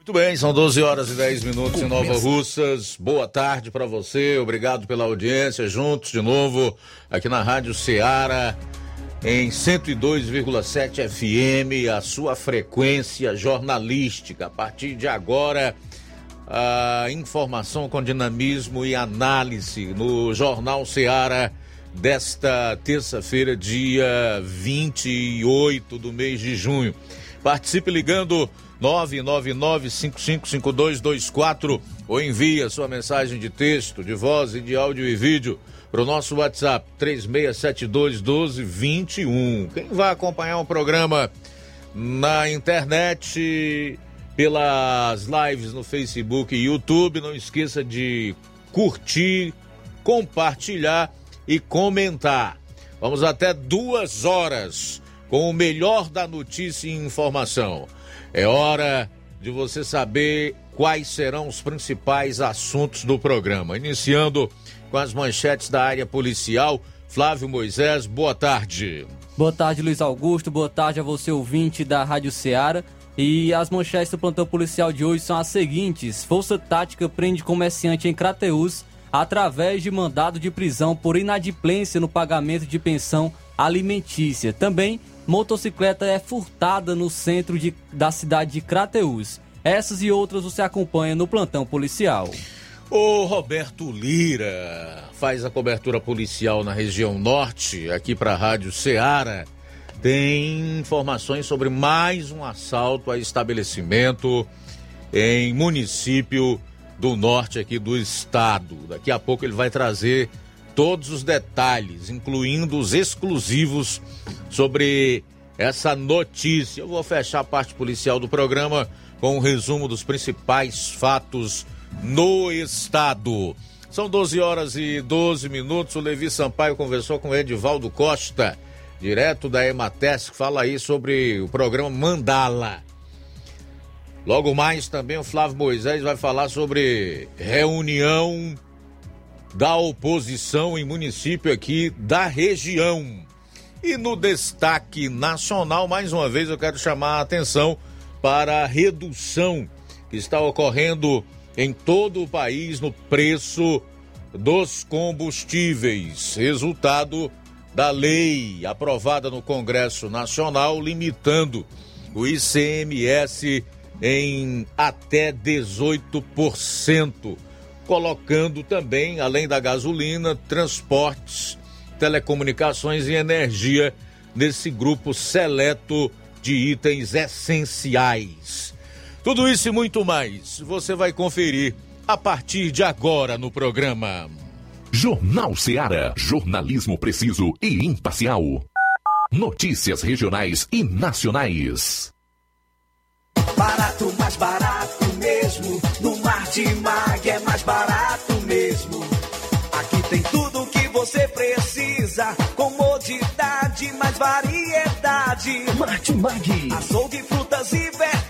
Muito bem, são 12 horas e 10 minutos em Nova Russas. Boa tarde para você, obrigado pela audiência. Juntos de novo aqui na Rádio Ceará, em 102,7 FM, a sua frequência jornalística. A partir de agora, a informação com dinamismo e análise no Jornal Ceará desta terça-feira, dia 28 do mês de junho. Participe ligando 999-555224 ou envie a sua mensagem de texto, de voz e de áudio e vídeo para o nosso WhatsApp 36721221. Quem vai acompanhar o programa na internet, pelas lives no Facebook e YouTube, não esqueça de curtir, compartilhar e comentar. Vamos até duas horas com o melhor da notícia e informação. É hora de você saber quais serão os principais assuntos do programa. Iniciando com as manchetes da área policial. Flávio Moisés, boa tarde. Boa tarde, Luiz Augusto. Boa tarde a você, ouvinte da Rádio Ceará. E as manchetes do plantão policial de hoje são as seguintes: Força Tática prende comerciante em Crateús através de mandado de prisão por inadimplência no pagamento de pensão alimentícia. Também motocicleta é furtada no centro de, da cidade de Crateús. Essas e outras você acompanha no plantão policial. O Roberto Lira faz a cobertura policial na região norte, aqui para a Rádio Ceará. Tem informações sobre mais um assalto a estabelecimento em município do norte aqui do estado. Daqui a pouco ele vai trazer todos os detalhes, incluindo os exclusivos sobre essa notícia. Eu vou fechar a parte policial do programa com um resumo dos principais fatos no estado. São 12 horas e 12 minutos. O Levi Sampaio conversou com o Edivaldo Costa, direto da Emates, que fala aí sobre o programa Mandala. Logo mais também o Flávio Moisés vai falar sobre reunião da oposição em município aqui da região. E no destaque nacional, mais uma vez eu quero chamar a atenção para a redução que está ocorrendo em todo o país no preço dos combustíveis, resultado da lei aprovada no Congresso Nacional limitando o ICMS em até 18% colocando também, além da gasolina, transportes, telecomunicações e energia nesse grupo seleto de itens essenciais. Tudo isso e muito mais você vai conferir a partir de agora no programa. Jornal Ceará, jornalismo preciso e imparcial. Notícias regionais e nacionais. Barato, mais barato mesmo. No Martimag é mais barato mesmo. Aqui tem tudo o que você precisa. Comodidade, mais variedade. Martimag. Açougue, frutas e verduras.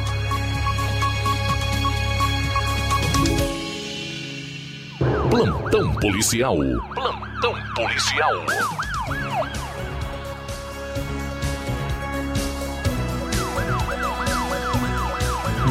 Plantão policial. Plantão policial.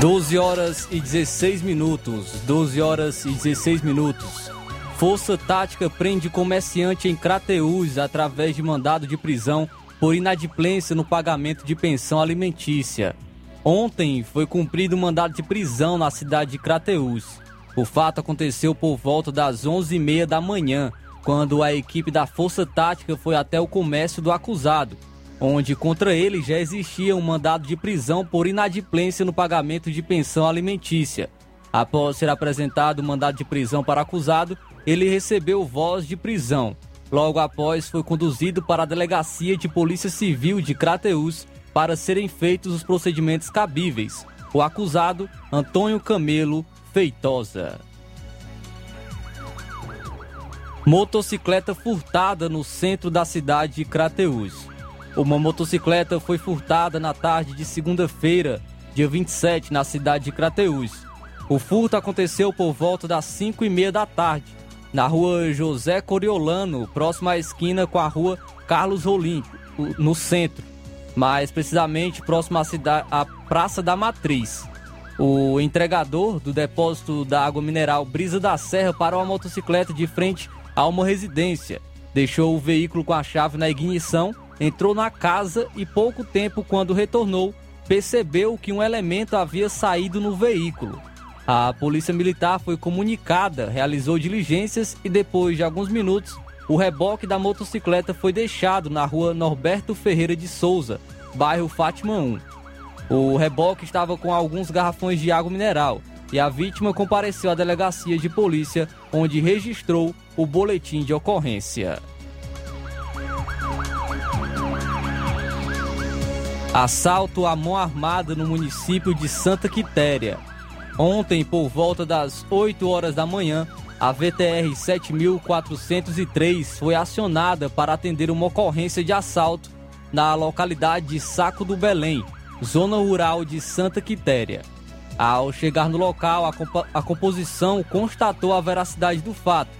Doze horas e 16 minutos. 12 horas e 16 minutos. Força Tática prende comerciante em Crateús através de mandado de prisão por inadimplência no pagamento de pensão alimentícia. Ontem foi cumprido o mandado de prisão na cidade de Crateús. O fato aconteceu por volta das 11h30 da manhã, quando a equipe da Força Tática foi até o comércio do acusado, onde contra ele já existia um mandado de prisão por inadimplência no pagamento de pensão alimentícia. Após ser apresentado o mandado de prisão para acusado, ele recebeu voz de prisão. Logo após, foi conduzido para a Delegacia de Polícia Civil de Crateús para serem feitos os procedimentos cabíveis. O acusado, Antônio Camelo, Feitosa. Motocicleta furtada no centro da cidade de Crateús. Uma motocicleta foi furtada na tarde de segunda-feira, dia 27, na cidade de Crateús. O furto aconteceu por volta das 5 e meia da tarde, na rua José Coriolano, próxima à esquina com a rua Carlos Rolim, no centro, mais precisamente próximo à, cidade, à Praça da Matriz. O entregador do depósito da água mineral Brisa da Serra parou a motocicleta de frente a uma residência. Deixou o veículo com a chave na ignição, entrou na casa e pouco tempo quando retornou, percebeu que um elemento havia saído no veículo. A polícia militar foi comunicada, realizou diligências e depois de alguns minutos, o reboque da motocicleta foi deixado na rua Norberto Ferreira de Souza, bairro Fátima 1. O reboque estava com alguns garrafões de água mineral e a vítima compareceu à delegacia de polícia, onde registrou o boletim de ocorrência. Assalto à mão armada no município de Santa Quitéria. Ontem, por volta das 8 horas da manhã, a VTR 7403 foi acionada para atender uma ocorrência de assalto na localidade de Saco do Belém, zona rural de Santa Quitéria. Ao chegar no local, a, comp a composição constatou a veracidade do fato,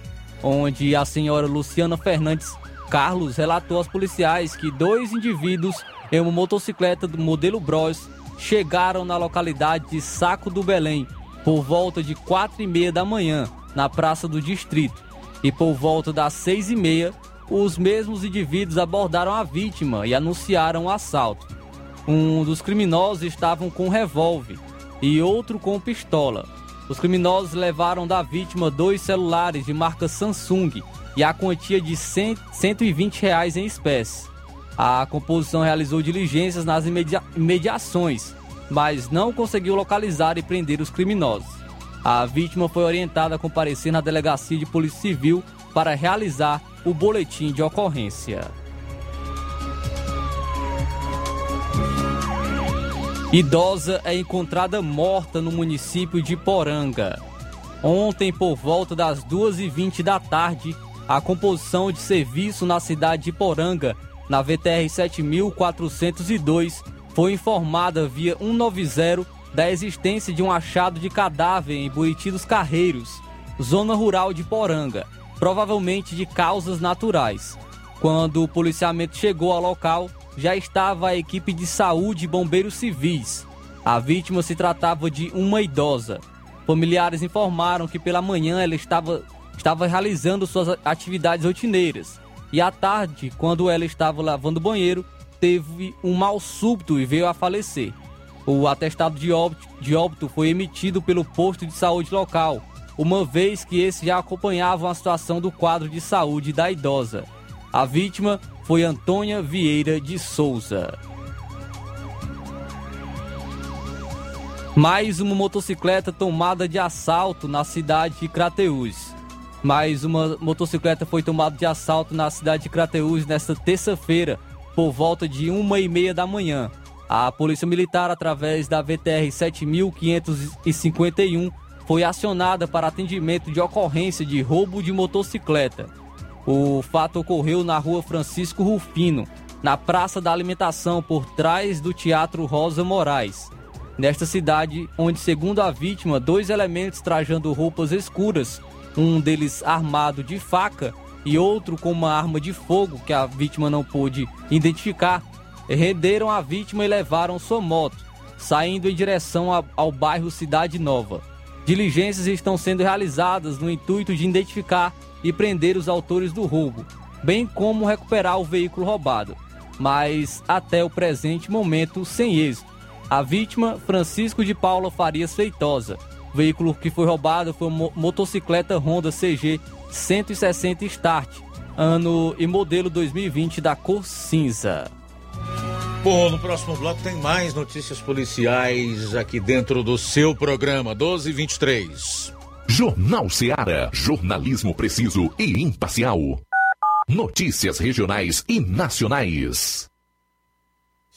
onde a senhora Luciana Fernandes Carlos relatou aos policiais que dois indivíduos em uma motocicleta do modelo Bros chegaram na localidade de Saco do Belém por volta de quatro e meia da manhã, na Praça do Distrito. E por volta das seis e meia, os mesmos indivíduos abordaram a vítima e anunciaram o assalto. Um dos criminosos estavam com um revólver e outro com pistola. Os criminosos levaram da vítima dois celulares de marca Samsung e a quantia de 100, 120 reais em espécie. A composição realizou diligências nas imedi imediações, mas não conseguiu localizar e prender os criminosos. A vítima foi orientada a comparecer na delegacia de Polícia Civil para realizar o boletim de ocorrência. Idosa é encontrada morta no município de Poranga. Ontem, por volta das 2h20 da tarde, a composição de serviço na cidade de Poranga, na VTR 7402, foi informada via 190 da existência de um achado de cadáver em Buriti dos Carreiros, zona rural de Poranga, provavelmente de causas naturais. Quando o policiamento chegou ao local, já estava a equipe de saúde e bombeiros civis. A vítima se tratava de uma idosa. Familiares informaram que pela manhã ela estava, estava realizando suas atividades rotineiras. E à tarde, quando ela estava lavando o banheiro, teve um mal súbito e veio a falecer. O atestado de óbito, de óbito foi emitido pelo posto de saúde local, uma vez que esse já acompanhava a situação do quadro de saúde da idosa. A vítima foi Antônia Vieira de Souza. Mais uma motocicleta tomada de assalto na cidade de Crateús. Mais uma motocicleta foi tomada de assalto na cidade de Crateús nesta terça-feira, por volta de uma e meia da manhã. A Polícia Militar, através da VTR 7551, foi acionada para atendimento de ocorrência de roubo de motocicleta. O fato ocorreu na rua Francisco Rufino, na Praça da Alimentação, por trás do Teatro Rosa Moraes. Nesta cidade, onde, segundo a vítima, dois elementos trajando roupas escuras, um deles armado de faca e outro com uma arma de fogo que a vítima não pôde identificar, renderam a vítima e levaram sua moto, saindo em direção ao bairro Cidade Nova. Diligências estão sendo realizadas no intuito de identificar e prender os autores do roubo, bem como recuperar o veículo roubado, mas até o presente momento sem êxito. A vítima, Francisco de Paula Farias Feitosa. O veículo que foi roubado foi uma motocicleta Honda CG 160 Start, ano e modelo 2020 da cor cinza. Bom, no próximo bloco tem mais notícias policiais aqui dentro do seu programa 1223. Jornal Seara. Jornalismo preciso e imparcial. Notícias regionais e nacionais.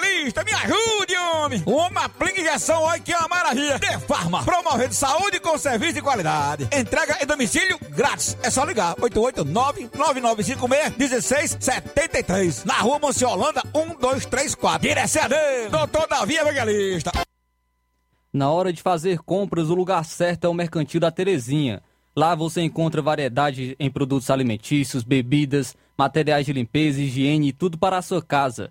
me ajude, homem. Uma aplica injeção, olha que é uma maravilha. De Farma, promovendo saúde com serviço de qualidade. Entrega em domicílio grátis. É só ligar, 889-9956-1673. Na rua Monsiolanda, 1234. Direção a Deus, doutor Davi Evangelista. Na hora de fazer compras, o lugar certo é o Mercantil da Terezinha. Lá você encontra variedade em produtos alimentícios, bebidas, materiais de limpeza, higiene e tudo para a sua casa.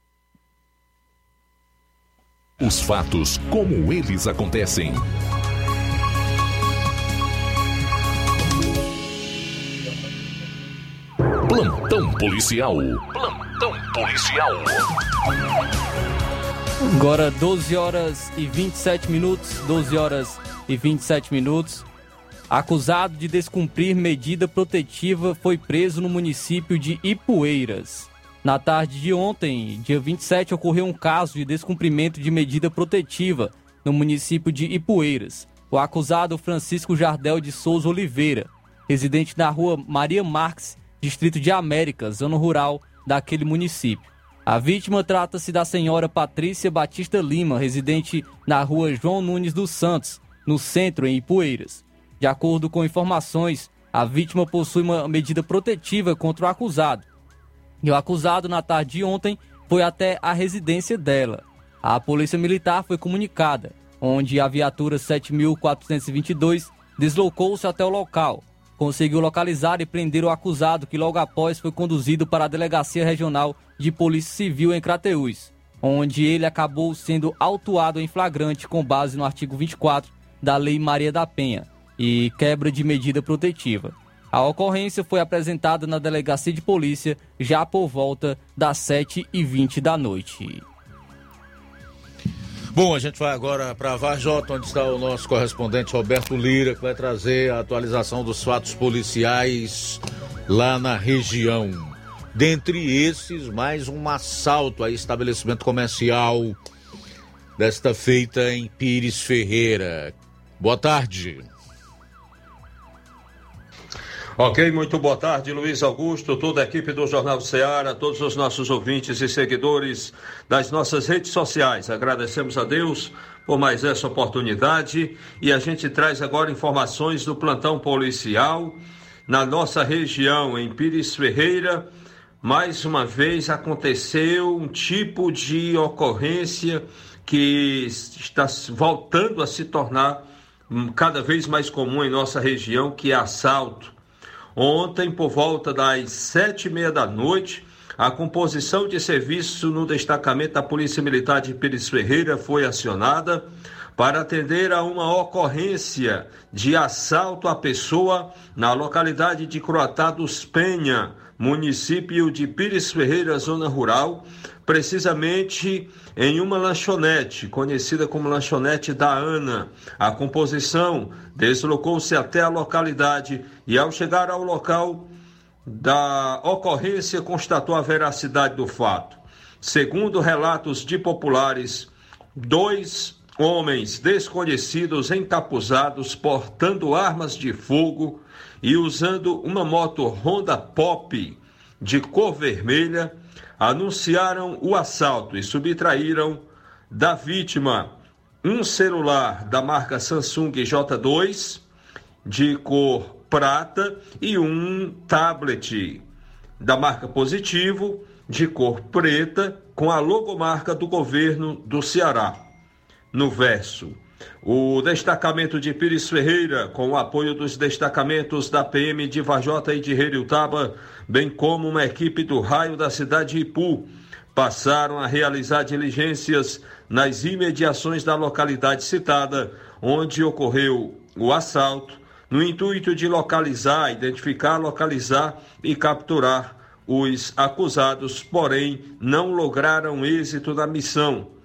Os fatos como eles acontecem. Plantão policial. Plantão policial. Agora 12 horas e 27 minutos, 12 horas e 27 minutos. Acusado de descumprir medida protetiva foi preso no município de Ipueiras. Na tarde de ontem, dia 27, ocorreu um caso de descumprimento de medida protetiva no município de Ipueiras. O acusado Francisco Jardel de Souza Oliveira, residente na rua Maria Marques, distrito de América, zona rural daquele município. A vítima trata-se da senhora Patrícia Batista Lima, residente na rua João Nunes dos Santos, no centro, em Ipueiras. De acordo com informações, A vítima possui uma medida protetiva contra o acusado. E o acusado, na tarde de ontem, foi até a residência dela. A Polícia Militar foi comunicada, onde a viatura 7422 deslocou-se até o local. Conseguiu localizar e prender o acusado, que logo após foi conduzido para a Delegacia Regional de Polícia Civil em Crateús, onde ele acabou sendo autuado em flagrante com base no artigo 24 da Lei Maria da Penha e quebra de medida protetiva. A ocorrência foi apresentada na delegacia de polícia já por volta das 7h20 da noite. Bom, a gente vai agora para Varjota, onde está o nosso correspondente Roberto Lira, que vai trazer a atualização dos fatos policiais lá na região. Dentre esses, mais um assalto a estabelecimento comercial desta feita em Pires Ferreira. Boa tarde. Ok, muito boa tarde, Luiz Augusto, toda a equipe do Jornal Ceará, todos os nossos ouvintes e seguidores das nossas redes sociais. Agradecemos a Deus por mais essa oportunidade e a gente traz agora informações do plantão policial na nossa região, em Pires Ferreira. Mais uma vez aconteceu um tipo de ocorrência que está voltando a se tornar hum, cada vez mais comum em nossa região, que é assalto Ontem, por volta das sete e meia da noite, a composição de serviço no destacamento da Polícia Militar de Pires Ferreira foi acionada para atender a uma ocorrência de assalto à pessoa na localidade de Croatá dos Penha, município de Pires Ferreira, zona rural, precisamente em uma lanchonete, conhecida como lanchonete da Ana. A composição deslocou-se até a localidade e, ao chegar ao local da ocorrência, constatou a veracidade do fato. Segundo relatos de populares, dois homens desconhecidos encapuzados portando armas de fogo e usando uma moto Honda Pop de cor vermelha, anunciaram o assalto e subtraíram da vítima um celular da marca Samsung J2 de cor prata e um tablet da marca Positivo de cor preta com a logomarca do governo do Ceará. No verso, o destacamento de Pires Ferreira, com o apoio dos destacamentos da PM de Vajota e de Heriutaba, bem como uma equipe do raio da cidade de Ipu, passaram a realizar diligências nas imediações da localidade citada, onde ocorreu o assalto, no intuito de localizar, identificar, localizar e capturar os acusados, porém não lograram êxito na missão.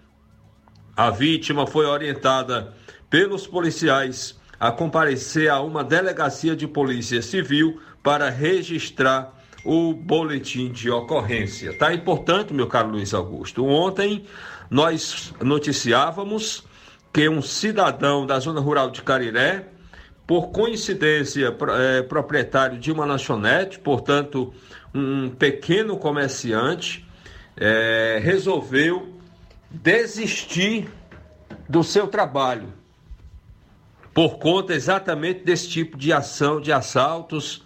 A vítima foi orientada pelos policiais a comparecer a uma delegacia de polícia civil para registrar o boletim de ocorrência. Tá? E, portanto, meu caro Luiz Augusto, ontem nós noticiávamos que um cidadão da zona rural de Cariré, por coincidência, é, proprietário de uma lanchonete, portanto, um pequeno comerciante, é, resolveu desistir do seu trabalho por conta exatamente desse tipo de ação, de assaltos,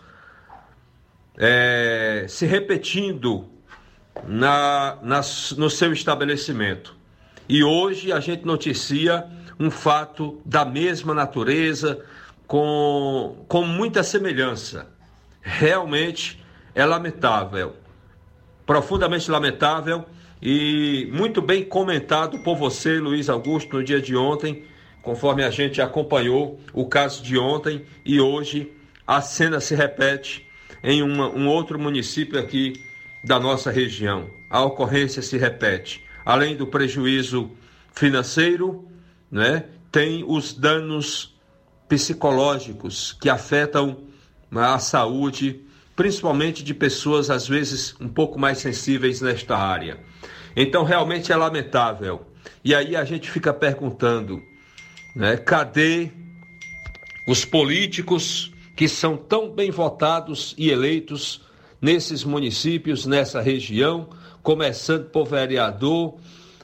é, se repetindo na, na, no seu estabelecimento. E hoje a gente noticia um fato da mesma natureza, com, com muita semelhança. Realmente é lamentável, profundamente lamentável e muito bem comentado por você, Luiz Augusto, no dia de ontem, conforme a gente acompanhou o caso de ontem e hoje a cena se repete em uma, um outro município aqui da nossa região. A ocorrência se repete. Além do prejuízo financeiro, né, tem os danos psicológicos que afetam a saúde, principalmente de pessoas às vezes um pouco mais sensíveis nesta área. Então realmente é lamentável. E aí a gente fica perguntando, né, cadê os políticos que são tão bem votados e eleitos nesses municípios, nessa região, começando por vereador,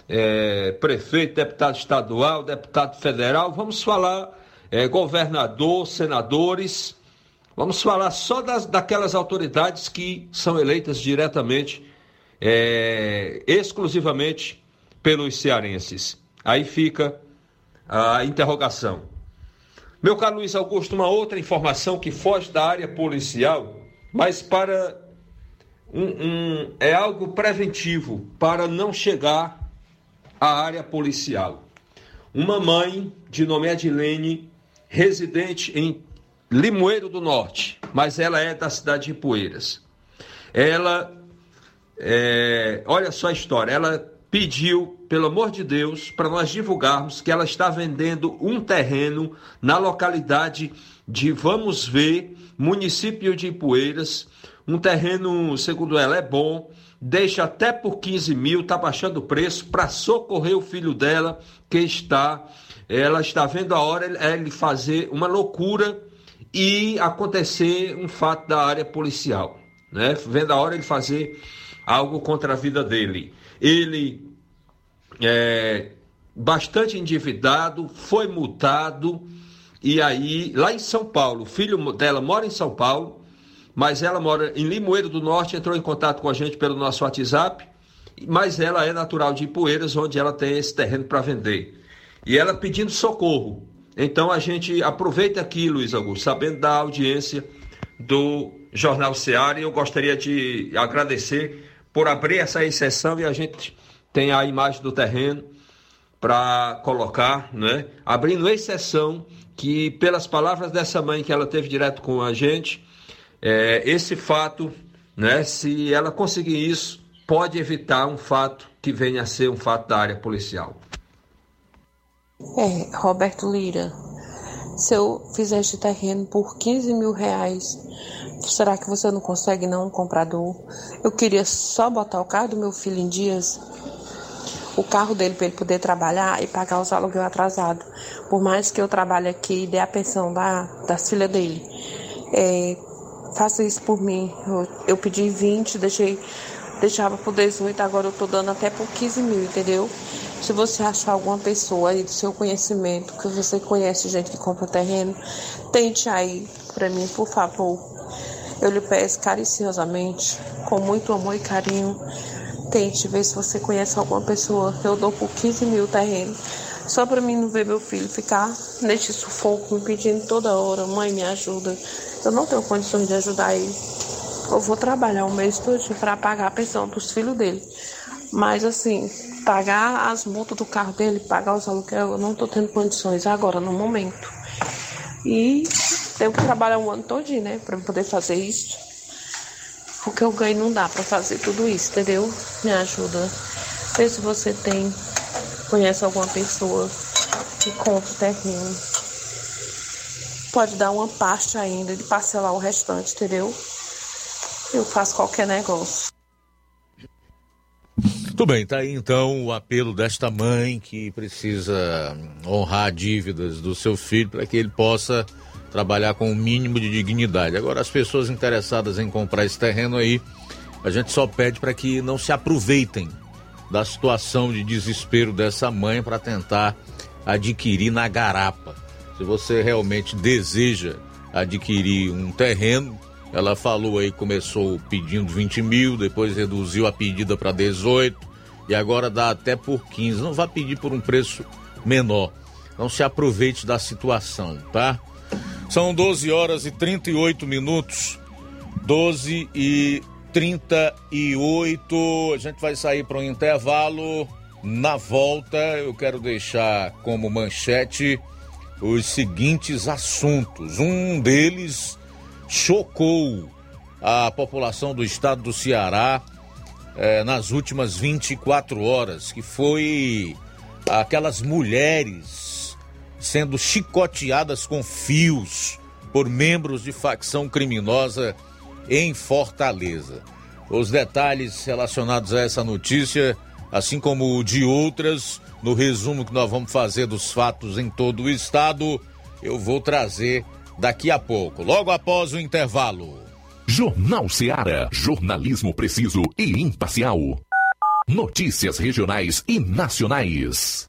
é, prefeito, deputado estadual, deputado federal, vamos falar é, governador, senadores. Vamos falar só das, daquelas autoridades que são eleitas diretamente, é, exclusivamente pelos cearenses. Aí fica a interrogação. Meu caro Luiz Augusto, uma outra informação que foge da área policial, mas para um, um, é algo preventivo para não chegar à área policial. Uma mãe de nome Edilene, residente em Limoeiro do Norte, mas ela é da cidade de Poeiras. Ela, é, olha só a história, ela pediu, pelo amor de Deus, para nós divulgarmos que ela está vendendo um terreno na localidade de Vamos Ver, município de Ipueiras. Um terreno, segundo ela, é bom, deixa até por 15 mil, está baixando o preço para socorrer o filho dela que está. Ela está vendo a hora ele fazer uma loucura e acontecer um fato da área policial, né? Vendo a hora ele fazer algo contra a vida dele. Ele é bastante endividado, foi multado e aí lá em São Paulo, o filho dela mora em São Paulo, mas ela mora em Limoeiro do Norte, entrou em contato com a gente pelo nosso WhatsApp, mas ela é natural de Ipueiras, onde ela tem esse terreno para vender. E ela pedindo socorro. Então a gente aproveita aqui, Luiz Augusto, sabendo da audiência do Jornal Seara, e eu gostaria de agradecer por abrir essa exceção e a gente tem a imagem do terreno para colocar, né? abrindo exceção que, pelas palavras dessa mãe que ela teve direto com a gente, é, esse fato, né, se ela conseguir isso, pode evitar um fato que venha a ser um fato da área policial. É, Roberto Lira, se eu fizer este terreno por 15 mil reais, será que você não consegue não um comprador? Eu queria só botar o carro do meu filho em dias, o carro dele para ele poder trabalhar e pagar os aluguel atrasado. Por mais que eu trabalhe aqui e dê a pensão da, das filhas dele. É, faça isso por mim. Eu, eu pedi 20, deixei, deixava por 18, agora eu tô dando até por 15 mil, entendeu? Se você achar alguma pessoa aí do seu conhecimento, que você conhece gente que compra terreno, tente aí para mim, por favor. Eu lhe peço cariciosamente, com muito amor e carinho, tente ver se você conhece alguma pessoa que eu dou por 15 mil terreno. Só para mim não ver meu filho ficar neste sufoco, me pedindo toda hora, mãe, me ajuda. Eu não tenho condições de ajudar ele. Eu vou trabalhar o mês todo para pagar a pensão dos filhos dele. Mas assim, pagar as multas do carro dele, pagar os aluguel, eu não estou tendo condições agora, no momento. E tenho que trabalhar um ano todinho, né, para poder fazer isso. O que eu ganho não dá para fazer tudo isso, entendeu? Me ajuda. Vê se você tem, conhece alguma pessoa que compra terreno. Pode dar uma parte ainda de parcelar o restante, entendeu? Eu faço qualquer negócio. Tudo bem, tá aí então o apelo desta mãe que precisa honrar dívidas do seu filho para que ele possa trabalhar com o um mínimo de dignidade. Agora, as pessoas interessadas em comprar esse terreno aí, a gente só pede para que não se aproveitem da situação de desespero dessa mãe para tentar adquirir na garapa. Se você realmente deseja adquirir um terreno, ela falou aí, começou pedindo 20 mil, depois reduziu a pedida para 18 e agora dá até por 15. Não vá pedir por um preço menor. Não se aproveite da situação, tá? São 12 horas e 38 minutos. 12 e 38. A gente vai sair para um intervalo. Na volta, eu quero deixar como manchete os seguintes assuntos. Um deles chocou a população do estado do Ceará eh, nas últimas 24 horas, que foi aquelas mulheres sendo chicoteadas com fios por membros de facção criminosa em Fortaleza. Os detalhes relacionados a essa notícia, assim como de outras, no resumo que nós vamos fazer dos fatos em todo o estado, eu vou trazer daqui a pouco, logo após o intervalo. Jornal Seara. Jornalismo preciso e imparcial. Notícias regionais e nacionais.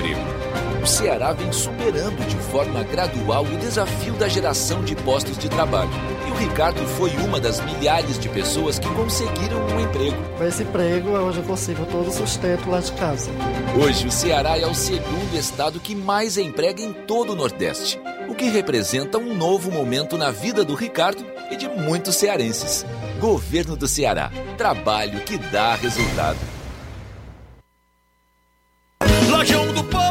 O Ceará vem superando de forma gradual o desafio da geração de postos de trabalho. E o Ricardo foi uma das milhares de pessoas que conseguiram um emprego. Com esse emprego, hoje eu consigo todo o sustento lá de casa. Hoje, o Ceará é o segundo estado que mais emprega em todo o Nordeste, o que representa um novo momento na vida do Ricardo e de muitos cearenses. Governo do Ceará. Trabalho que dá resultado. Lojão do Povo,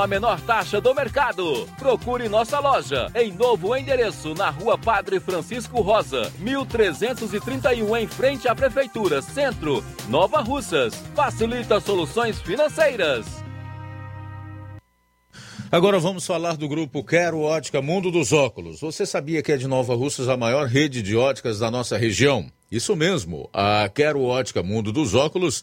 a menor taxa do mercado. Procure nossa loja em novo endereço na Rua Padre Francisco Rosa, 1331 em frente à Prefeitura Centro, Nova Russas. Facilita soluções financeiras. Agora vamos falar do grupo Quero Ótica Mundo dos Óculos. Você sabia que é de Nova Russas a maior rede de óticas da nossa região? Isso mesmo, a Quero Ótica Mundo dos Óculos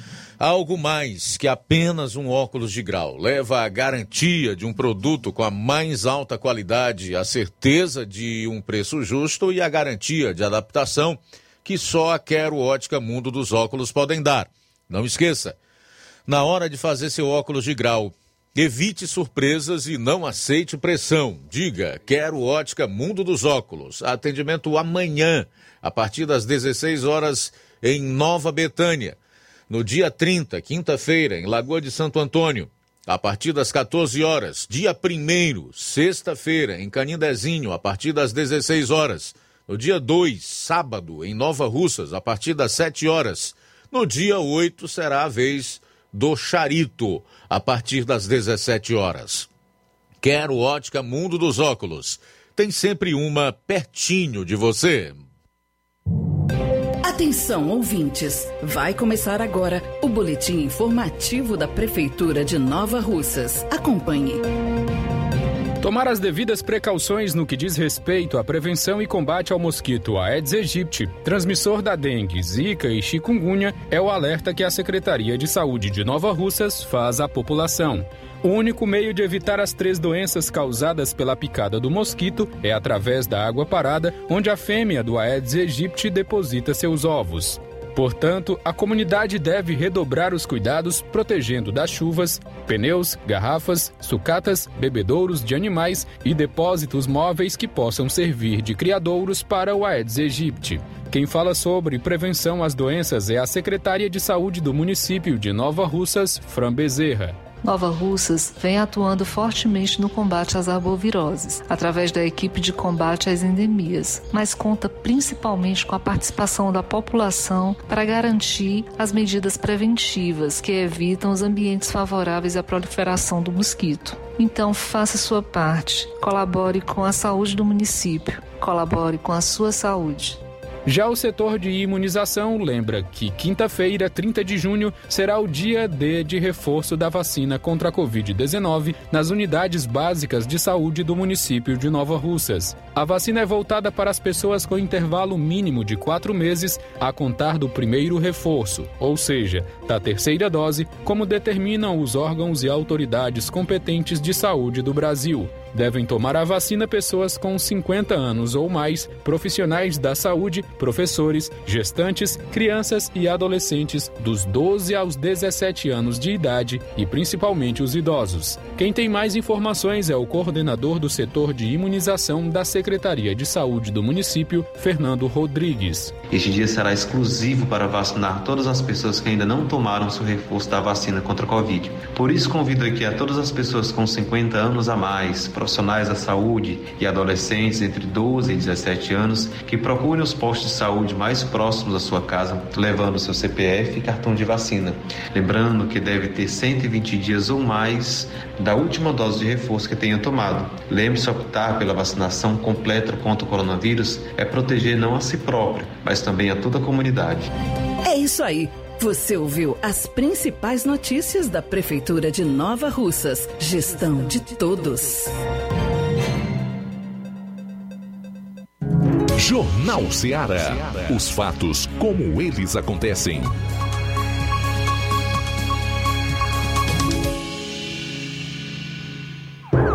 algo mais que apenas um óculos de grau. Leva a garantia de um produto com a mais alta qualidade, a certeza de um preço justo e a garantia de adaptação que só a Quero Ótica Mundo dos Óculos podem dar. Não esqueça, na hora de fazer seu óculos de grau, evite surpresas e não aceite pressão. Diga, quero ótica Mundo dos Óculos. Atendimento amanhã, a partir das 16 horas, em Nova Betânia. No dia 30, quinta-feira, em Lagoa de Santo Antônio. a partir das 14 horas. Dia 1 sexta-feira, em Canindezinho, a partir das 16 horas. No dia 2, sábado, em Nova Russas, a partir das 7 horas. No dia 8 será a vez do Charito, a partir das 17 horas. Quero ótica Mundo dos Óculos. Tem sempre uma pertinho de você. Atenção, ouvintes! Vai começar agora o boletim informativo da Prefeitura de Nova Russas. Acompanhe. Tomar as devidas precauções no que diz respeito à prevenção e combate ao mosquito Aedes aegypti, transmissor da dengue, zika e chikungunya, é o alerta que a Secretaria de Saúde de Nova Russas faz à população. O único meio de evitar as três doenças causadas pela picada do mosquito é através da água parada, onde a fêmea do Aedes aegypti deposita seus ovos. Portanto, a comunidade deve redobrar os cuidados protegendo das chuvas, pneus, garrafas, sucatas, bebedouros de animais e depósitos móveis que possam servir de criadouros para o Aedes aegypti. Quem fala sobre prevenção às doenças é a secretária de saúde do município de Nova Russas, Fran Bezerra. Nova Russas vem atuando fortemente no combate às arboviroses, através da equipe de combate às endemias, mas conta principalmente com a participação da população para garantir as medidas preventivas que evitam os ambientes favoráveis à proliferação do mosquito. Então, faça sua parte, colabore com a saúde do município, colabore com a sua saúde. Já o setor de imunização lembra que quinta-feira, 30 de junho, será o dia D de reforço da vacina contra a Covid-19 nas unidades básicas de saúde do município de Nova Russas. A vacina é voltada para as pessoas com intervalo mínimo de quatro meses a contar do primeiro reforço, ou seja, da terceira dose, como determinam os órgãos e autoridades competentes de saúde do Brasil. Devem tomar a vacina pessoas com 50 anos ou mais, profissionais da saúde, professores, gestantes, crianças e adolescentes dos 12 aos 17 anos de idade e principalmente os idosos. Quem tem mais informações é o coordenador do setor de imunização da Secretaria de Saúde do município, Fernando Rodrigues. Este dia será exclusivo para vacinar todas as pessoas que ainda não tomaram seu reforço da vacina contra a Covid. Por isso convido aqui a todas as pessoas com 50 anos a mais, profissionais da saúde e adolescentes entre 12 e 17 anos que procurem os postos de saúde mais próximos da sua casa, levando seu CPF e cartão de vacina. Lembrando que deve ter 120 dias ou mais da última dose de reforço que tenha tomado. Lembre-se optar pela vacinação completa contra o coronavírus é proteger não a si próprio, mas também a toda a comunidade. É isso aí. Você ouviu as principais notícias da Prefeitura de Nova Russas. Gestão de todos. Jornal Ceará. Os fatos como eles acontecem.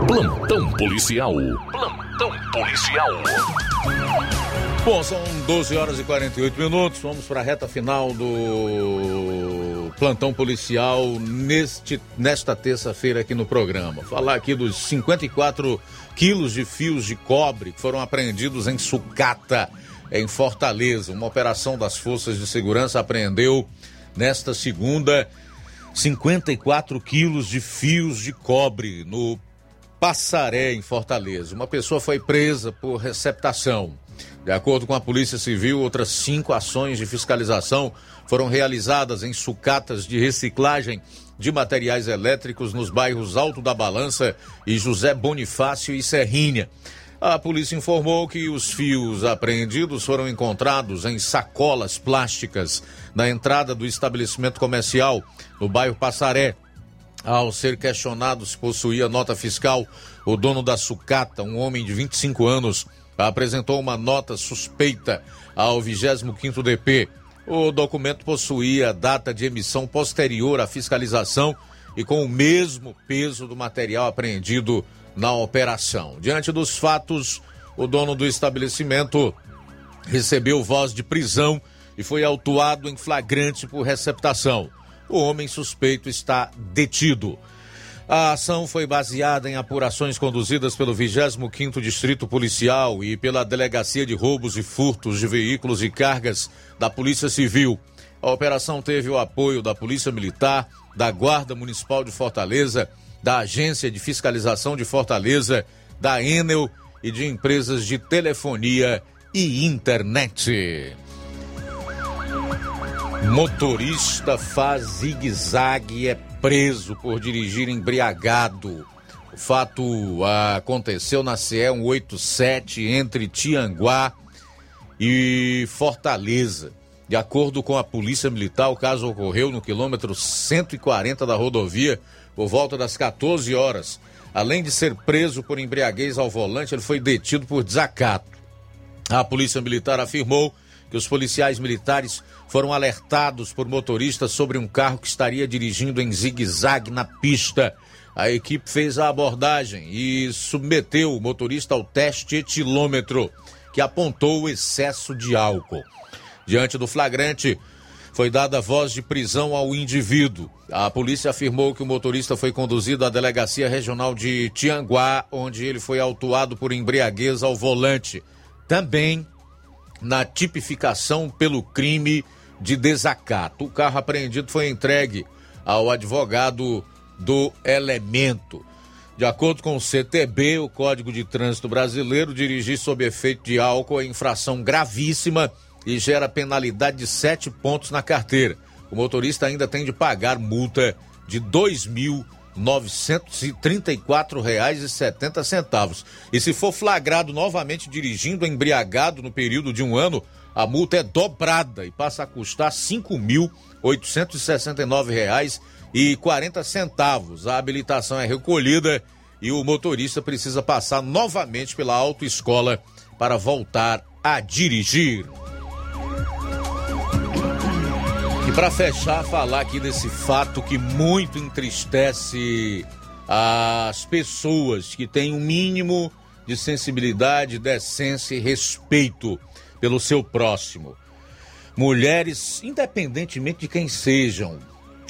Plantão policial. Plantão policial. Bom, são 12 horas e 48 minutos. Vamos para a reta final do plantão policial neste, nesta terça-feira aqui no programa. Falar aqui dos 54 quilos de fios de cobre que foram apreendidos em sucata, em Fortaleza. Uma operação das forças de segurança apreendeu nesta segunda 54 quilos de fios de cobre no Passaré, em Fortaleza. Uma pessoa foi presa por receptação. De acordo com a Polícia Civil, outras cinco ações de fiscalização foram realizadas em sucatas de reciclagem de materiais elétricos nos bairros Alto da Balança e José Bonifácio e Serrinha. A polícia informou que os fios apreendidos foram encontrados em sacolas plásticas na entrada do estabelecimento comercial no bairro Passaré. Ao ser questionado se possuía nota fiscal, o dono da sucata, um homem de 25 anos, apresentou uma nota suspeita ao 25º DP. O documento possuía data de emissão posterior à fiscalização e com o mesmo peso do material apreendido na operação. Diante dos fatos, o dono do estabelecimento recebeu voz de prisão e foi autuado em flagrante por receptação. O homem suspeito está detido. A ação foi baseada em apurações conduzidas pelo 25º Distrito Policial e pela Delegacia de Roubos e Furtos de Veículos e Cargas da Polícia Civil. A operação teve o apoio da Polícia Militar, da Guarda Municipal de Fortaleza, da Agência de Fiscalização de Fortaleza, da Enel e de empresas de telefonia e internet. Motorista faz zigue-zague é preso por dirigir embriagado. O fato aconteceu na CE 187 entre Tianguá e Fortaleza. De acordo com a Polícia Militar, o caso ocorreu no quilômetro 140 da rodovia por volta das 14 horas. Além de ser preso por embriaguez ao volante, ele foi detido por desacato. A Polícia Militar afirmou que os policiais militares foram alertados por motoristas sobre um carro que estaria dirigindo em zigue-zague na pista. A equipe fez a abordagem e submeteu o motorista ao teste etilômetro, que apontou o excesso de álcool. Diante do flagrante, foi dada voz de prisão ao indivíduo. A polícia afirmou que o motorista foi conduzido à delegacia regional de Tianguá, onde ele foi autuado por embriaguez ao volante. Também na tipificação pelo crime de desacato. O carro apreendido foi entregue ao advogado do elemento. De acordo com o CTB, o Código de Trânsito Brasileiro, dirigir sob efeito de álcool é infração gravíssima e gera penalidade de sete pontos na carteira. O motorista ainda tem de pagar multa de R$ 2.934,70. E se for flagrado novamente dirigindo embriagado no período de um ano, a multa é dobrada e passa a custar R$ 5.869,40. A habilitação é recolhida e o motorista precisa passar novamente pela autoescola para voltar a dirigir. Para fechar, falar aqui desse fato que muito entristece as pessoas que têm um mínimo de sensibilidade, decência e respeito pelo seu próximo. Mulheres, independentemente de quem sejam,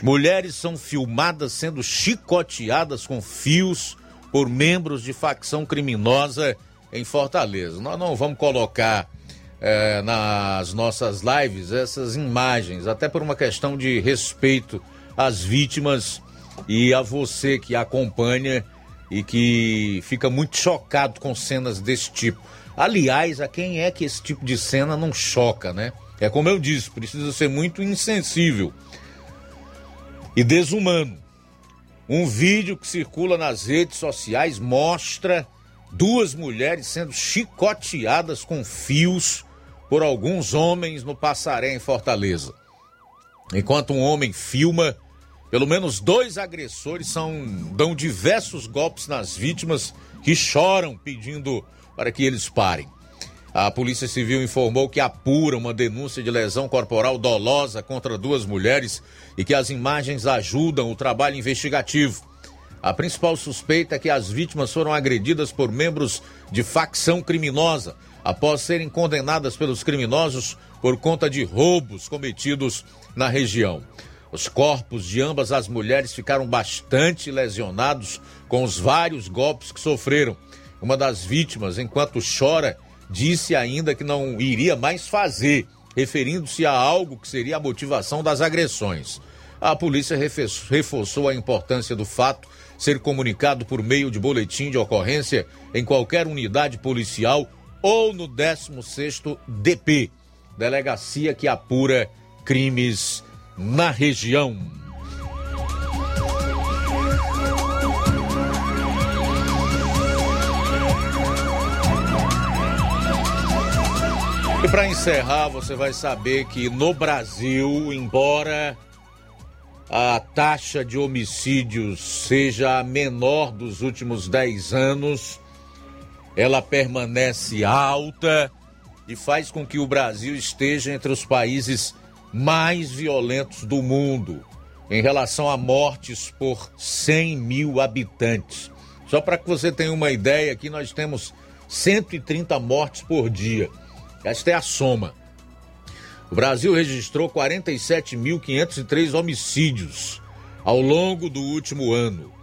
mulheres são filmadas sendo chicoteadas com fios por membros de facção criminosa em Fortaleza. Nós não vamos colocar é, nas nossas lives essas imagens, até por uma questão de respeito às vítimas e a você que acompanha e que fica muito chocado com cenas desse tipo. Aliás, a quem é que esse tipo de cena não choca, né? É como eu disse, precisa ser muito insensível e desumano. Um vídeo que circula nas redes sociais mostra duas mulheres sendo chicoteadas com fios por alguns homens no Passaré, em Fortaleza. Enquanto um homem filma, pelo menos dois agressores são, dão diversos golpes nas vítimas que choram pedindo para que eles parem. A Polícia Civil informou que apura uma denúncia de lesão corporal dolosa contra duas mulheres e que as imagens ajudam o trabalho investigativo. A principal suspeita é que as vítimas foram agredidas por membros de facção criminosa após serem condenadas pelos criminosos por conta de roubos cometidos na região. Os corpos de ambas as mulheres ficaram bastante lesionados com os vários golpes que sofreram. Uma das vítimas, enquanto chora, disse ainda que não iria mais fazer, referindo-se a algo que seria a motivação das agressões. A polícia reforçou a importância do fato ser comunicado por meio de boletim de ocorrência em qualquer unidade policial ou no 16º DP, delegacia que apura crimes na região. E para encerrar, você vai saber que no Brasil, embora a taxa de homicídios seja a menor dos últimos 10 anos, ela permanece alta e faz com que o Brasil esteja entre os países mais violentos do mundo em relação a mortes por 100 mil habitantes. Só para que você tenha uma ideia, aqui nós temos 130 mortes por dia. Esta é a soma. O Brasil registrou 47.503 homicídios ao longo do último ano.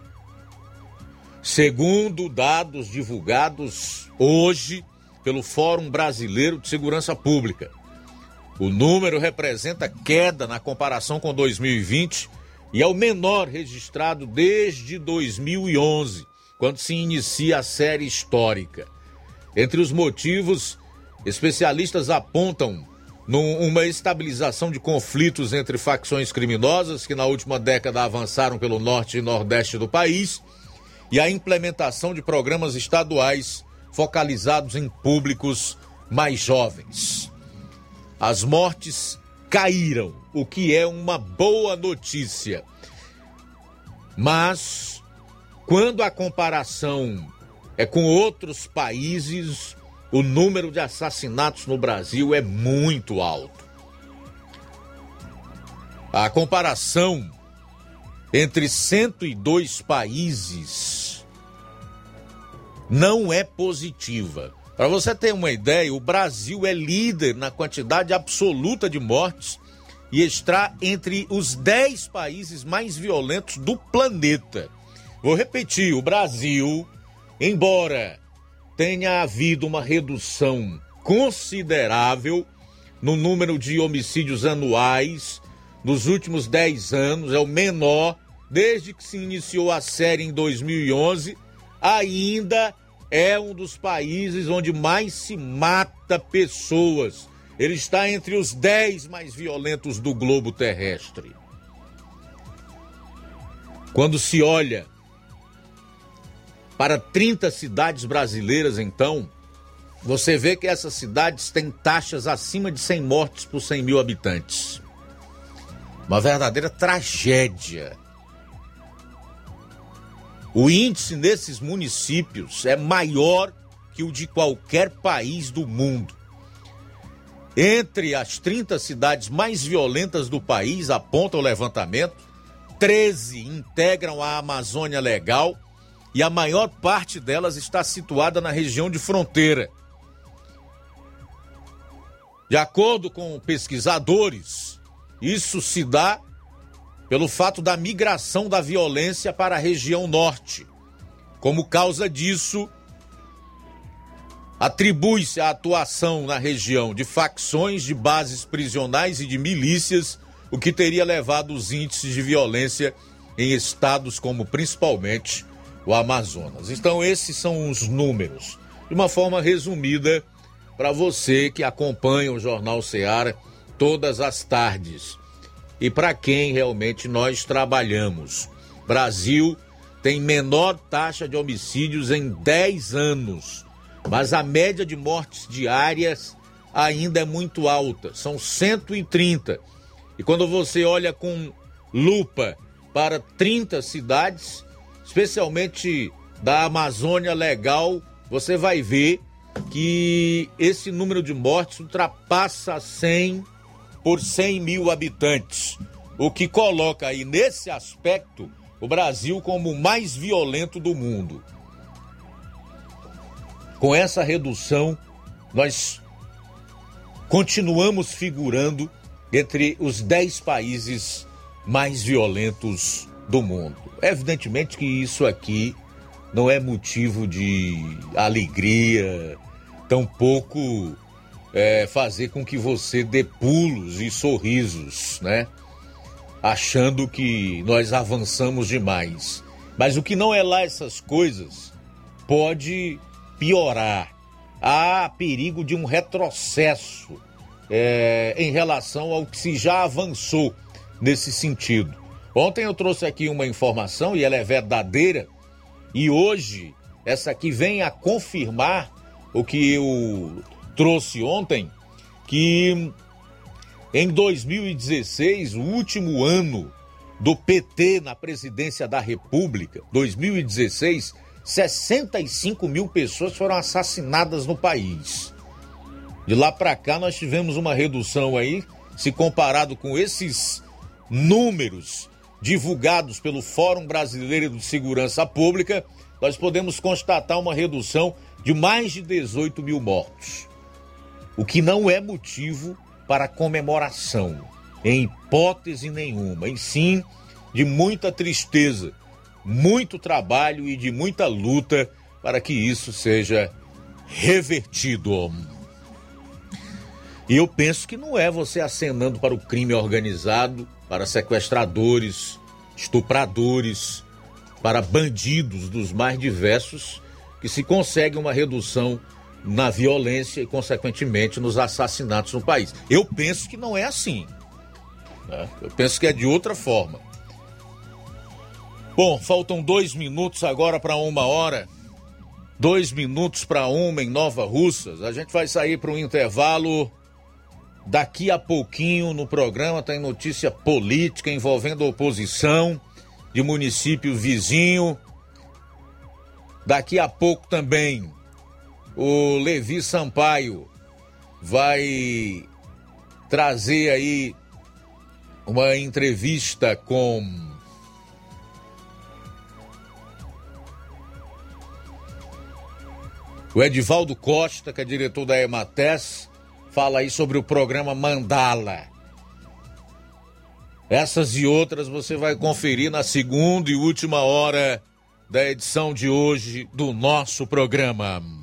Segundo dados divulgados hoje pelo Fórum Brasileiro de Segurança Pública, O número representa queda na comparação com 2020 e é o menor registrado desde 2011, quando se inicia a série histórica. Entre os motivos, especialistas apontam uma estabilização de conflitos entre facções criminosas que na última década avançaram pelo norte e nordeste do país e a implementação de programas estaduais focalizados em públicos mais jovens. As mortes caíram, o que é uma boa notícia. Mas quando a comparação é com outros países, o número de assassinatos no Brasil é muito alto. A comparação entre 102 países não é positiva. Para você ter uma ideia, o Brasil é líder na quantidade absoluta de mortes e está entre os 10 países mais violentos do planeta. Vou repetir: o Brasil, embora tenha havido uma redução considerável no número de homicídios anuais nos últimos 10 anos, é o menor desde que se iniciou a série em 2011, ainda é um dos países onde mais se mata pessoas. Ele está entre os 10 mais violentos do globo terrestre. Quando se olha para 30 cidades brasileiras, então, você vê que essas cidades têm taxas acima de 100 mortes por 100 mil habitantes. Uma verdadeira tragédia. O índice nesses municípios é maior que o de qualquer país do mundo. Entre as 30 cidades mais violentas do país, aponta o levantamento, 13 integram a Amazônia Legal e a maior parte delas está situada na região de fronteira. De acordo com pesquisadores, isso se dá pelo fato da migração da violência para a região norte. Como causa disso, atribui-se a atuação na região de facções, de bases prisionais e de milícias, o que teria levado os índices de violência em estados como principalmente o Amazonas. Então, esses são os números. De uma forma resumida, para você que acompanha o Jornal Seara todas as tardes e para quem realmente nós trabalhamos. Brasil tem menor taxa de homicídios em 10 anos, mas a média de mortes diárias ainda é muito alta, são 130. E quando você olha com lupa para 30 cidades, especialmente da Amazônia Legal, você vai ver que esse número de mortes ultrapassa 100 por 100 mil habitantes, o que coloca aí nesse aspecto o Brasil como o mais violento do mundo. Com essa redução, nós continuamos figurando entre os 10 países mais violentos do mundo. Evidentemente que isso aqui não é motivo de alegria, tampouco é, fazer com que você dê pulos e sorrisos, né? Achando que nós avançamos demais. Mas o que não é lá essas coisas pode piorar. Há perigo de um retrocesso é, em relação ao que se já avançou nesse sentido. Ontem eu trouxe aqui uma informação e ela é verdadeira, e hoje essa aqui vem a confirmar o que eu trouxe ontem, que em 2016, o último ano do PT na presidência da República, 2016, 65 mil pessoas foram assassinadas no país. De lá para cá, nós tivemos uma redução aí, se comparado com esses números divulgados pelo Fórum Brasileiro de Segurança Pública, nós podemos constatar uma redução de mais de 18 mil mortos. O que não é motivo para comemoração, em hipótese nenhuma, e sim de muita tristeza, muito trabalho e de muita luta para que isso seja revertido. E eu penso que não é você acenando para o crime organizado, para sequestradores, estupradores, para bandidos dos mais diversos, que se consegue uma redução na violência e, consequentemente, nos assassinatos no país. Eu penso que não é assim. Né? Eu penso que é de outra forma. Bom, faltam dois minutos agora para uma hora. Dois minutos para uma em Nova Russas. A gente vai sair para um intervalo. Daqui a pouquinho no programa tem notícia política envolvendo a oposição de município vizinho. Daqui a pouco também o Levi Sampaio vai trazer aí uma entrevista com o Edivaldo Costa, que é diretor da Emates, fala aí sobre o programa Mandala. Essas e outras você vai conferir na segunda e última hora da edição de hoje do nosso programa.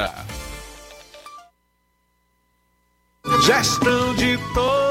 Gestão de todos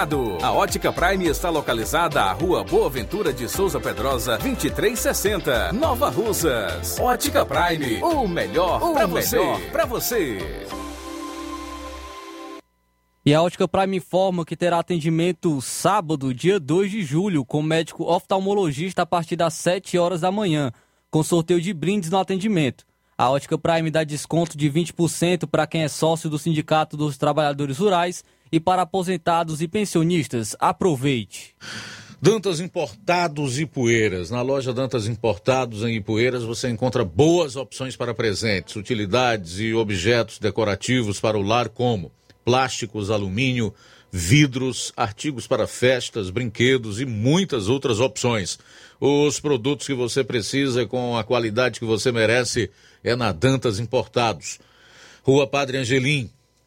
A Ótica Prime está localizada à Rua Boa Ventura de Souza Pedrosa, 2360, Nova Russas. Ótica Prime, o melhor para você. Pra você. E a Ótica Prime informa que terá atendimento sábado, dia 2 de julho, com médico oftalmologista a partir das 7 horas da manhã, com sorteio de brindes no atendimento. A Ótica Prime dá desconto de 20% para quem é sócio do Sindicato dos Trabalhadores Rurais e para aposentados e pensionistas. Aproveite. Dantas Importados e Poeiras. Na loja Dantas Importados em Ipueiras você encontra boas opções para presentes, utilidades e objetos decorativos para o lar como plásticos, alumínio, vidros, artigos para festas, brinquedos e muitas outras opções. Os produtos que você precisa com a qualidade que você merece é na Dantas Importados. Rua Padre Angelim,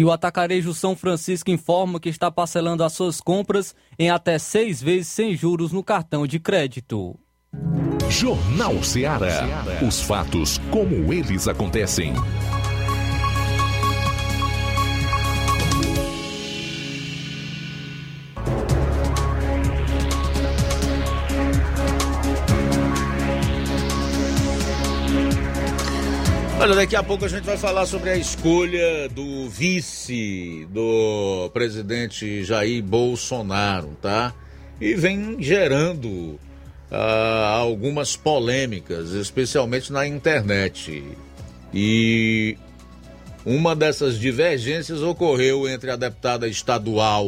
E o Atacarejo São Francisco informa que está parcelando as suas compras em até seis vezes sem juros no cartão de crédito. Jornal Ceará. Os fatos como eles acontecem. Olha, daqui a pouco a gente vai falar sobre a escolha do vice do presidente Jair Bolsonaro, tá? E vem gerando ah, algumas polêmicas, especialmente na internet. E uma dessas divergências ocorreu entre a deputada estadual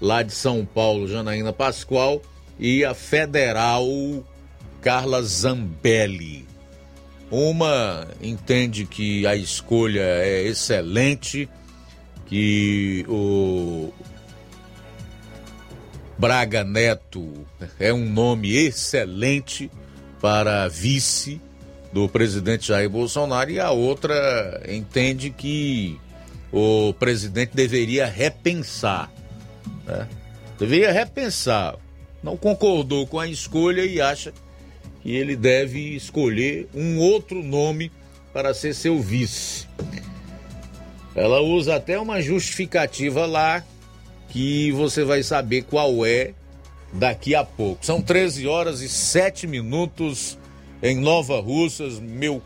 lá de São Paulo, Janaína Pascoal, e a federal Carla Zambelli. Uma entende que a escolha é excelente, que o Braga Neto é um nome excelente para vice do presidente Jair Bolsonaro, e a outra entende que o presidente deveria repensar. Né? Deveria repensar. Não concordou com a escolha e acha que ele deve escolher um outro nome para ser seu vice. Ela usa até uma justificativa lá que você vai saber qual é daqui a pouco. São 13 horas e 7 minutos em Nova Russas, meu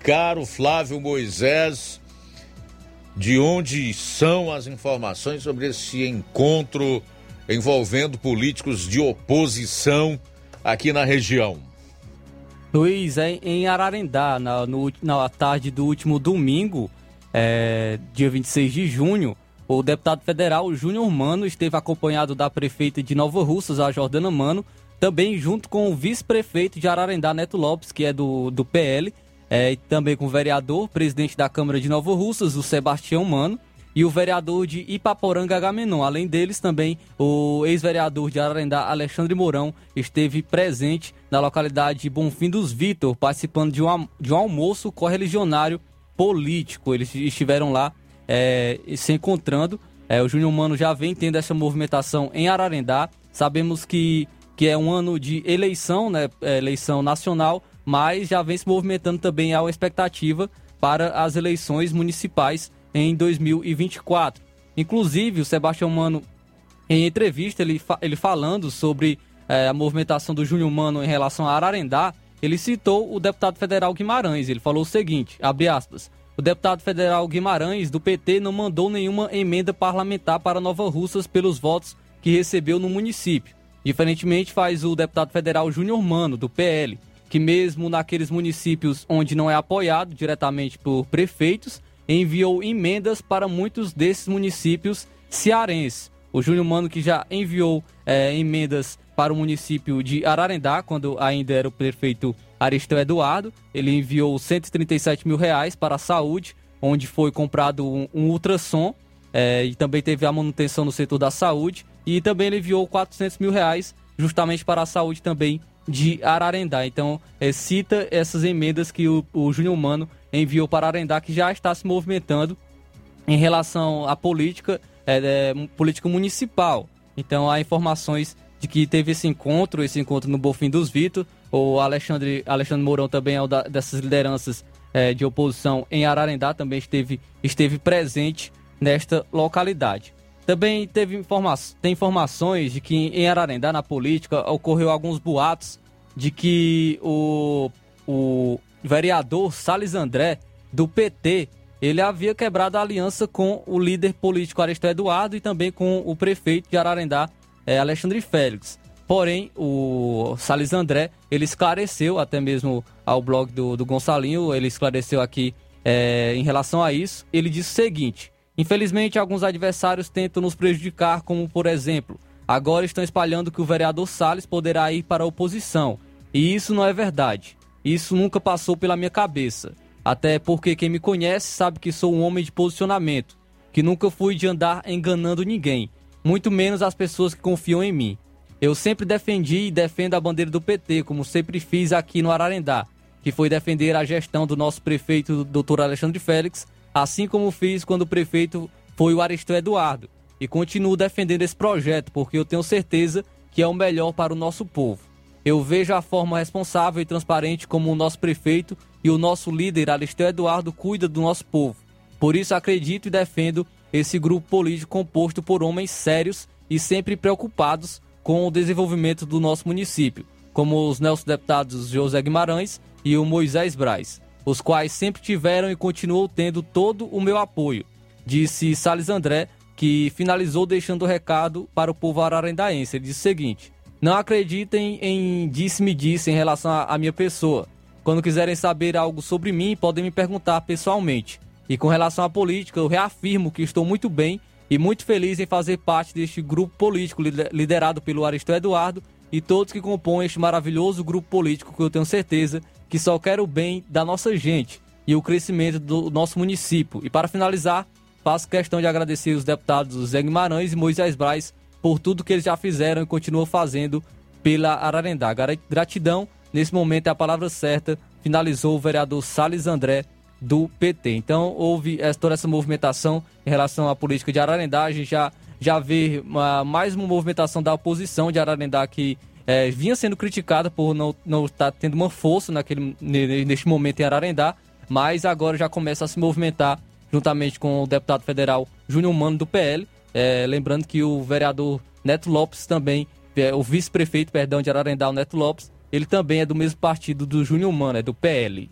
caro Flávio Moisés. De onde são as informações sobre esse encontro envolvendo políticos de oposição aqui na região? Luiz, é em Ararendá, na, no, na tarde do último domingo, é, dia 26 de junho, o deputado federal Júnior Mano esteve acompanhado da prefeita de Nova Russas, a Jordana Mano, também junto com o vice-prefeito de Ararendá, Neto Lopes, que é do, do PL, é, também com o vereador, presidente da Câmara de Nova Russas, o Sebastião Mano, e o vereador de Ipaporanga Agamenon. Além deles, também o ex-vereador de Ararendá, Alexandre Mourão, esteve presente na localidade de Bonfim dos Vitor, participando de um, de um almoço correligionário político. Eles estiveram lá é, se encontrando. É, o Júnior Mano já vem tendo essa movimentação em Ararendá. Sabemos que, que é um ano de eleição, né, é, eleição nacional, mas já vem se movimentando também a expectativa para as eleições municipais em 2024. Inclusive, o Sebastião Mano, em entrevista, ele, ele falando sobre é, a movimentação do Júnior Mano em relação a Ararendá, ele citou o deputado federal Guimarães. Ele falou o seguinte, abre aspas, o deputado federal Guimarães, do PT, não mandou nenhuma emenda parlamentar para Nova Russas pelos votos que recebeu no município. Diferentemente faz o deputado federal Júnior Mano, do PL, que mesmo naqueles municípios onde não é apoiado diretamente por prefeitos, enviou emendas para muitos desses municípios cearenses. O Júnior Mano que já enviou é, emendas para o município de Ararendá, quando ainda era o prefeito Aristeu Eduardo. Ele enviou 137 mil reais para a saúde, onde foi comprado um, um ultrassom é, e também teve a manutenção no setor da saúde. E também ele enviou 400 mil reais justamente para a saúde também de Ararendá. Então, é, cita essas emendas que o, o Júnior Mano enviou para Ararendá, que já está se movimentando em relação à política, é, é, política municipal. Então, há informações de que teve esse encontro, esse encontro no Bofim dos Vitor. O Alexandre, Alexandre Mourão também é uma dessas lideranças é, de oposição em Ararendá, também esteve, esteve presente nesta localidade. Também teve informa tem informações de que em Ararendá, na política, ocorreu alguns boatos de que o, o vereador Salles André, do PT, ele havia quebrado a aliança com o líder político Aristeu Eduardo e também com o prefeito de Ararendá, é, Alexandre Félix. Porém, o Salles André, ele esclareceu, até mesmo ao blog do, do Gonçalinho, ele esclareceu aqui é, em relação a isso. Ele disse o seguinte: Infelizmente, alguns adversários tentam nos prejudicar, como por exemplo, agora estão espalhando que o vereador Salles poderá ir para a oposição. E isso não é verdade. Isso nunca passou pela minha cabeça. Até porque quem me conhece sabe que sou um homem de posicionamento, que nunca fui de andar enganando ninguém muito menos as pessoas que confiam em mim. Eu sempre defendi e defendo a bandeira do PT, como sempre fiz aqui no Ararendá, que foi defender a gestão do nosso prefeito, Dr. Alexandre Félix, assim como fiz quando o prefeito foi o Aristeu Eduardo. E continuo defendendo esse projeto, porque eu tenho certeza que é o melhor para o nosso povo. Eu vejo a forma responsável e transparente como o nosso prefeito e o nosso líder, Aristeu Eduardo, cuida do nosso povo. Por isso acredito e defendo esse grupo político composto por homens sérios e sempre preocupados com o desenvolvimento do nosso município, como os nossos deputados José Guimarães e o Moisés Braz, os quais sempre tiveram e continuam tendo todo o meu apoio, disse Sales André, que finalizou deixando o recado para o povo ararendaense. Ele disse o seguinte: Não acreditem em disse-me-disse em relação à minha pessoa. Quando quiserem saber algo sobre mim, podem me perguntar pessoalmente. E com relação à política, eu reafirmo que estou muito bem e muito feliz em fazer parte deste grupo político liderado pelo Aristeu Eduardo e todos que compõem este maravilhoso grupo político que eu tenho certeza que só quer o bem da nossa gente e o crescimento do nosso município. E para finalizar, faço questão de agradecer os deputados Zé Guimarães e Moisés Braz por tudo que eles já fizeram e continuam fazendo pela Ararendá. Gratidão, nesse momento é a palavra certa, finalizou o vereador Sales André do PT. Então houve toda essa movimentação em relação à política de Ararendá. A gente já, já vê uma, mais uma movimentação da oposição de Ararendá que é, vinha sendo criticada por não, não estar tá tendo uma força naquele, neste momento em Ararendá, mas agora já começa a se movimentar juntamente com o deputado federal Júnior Mano do PL. É, lembrando que o vereador Neto Lopes também, é, o vice-prefeito, perdão, de Ararendá, Neto Lopes, ele também é do mesmo partido do Júnior Mano, é do PL.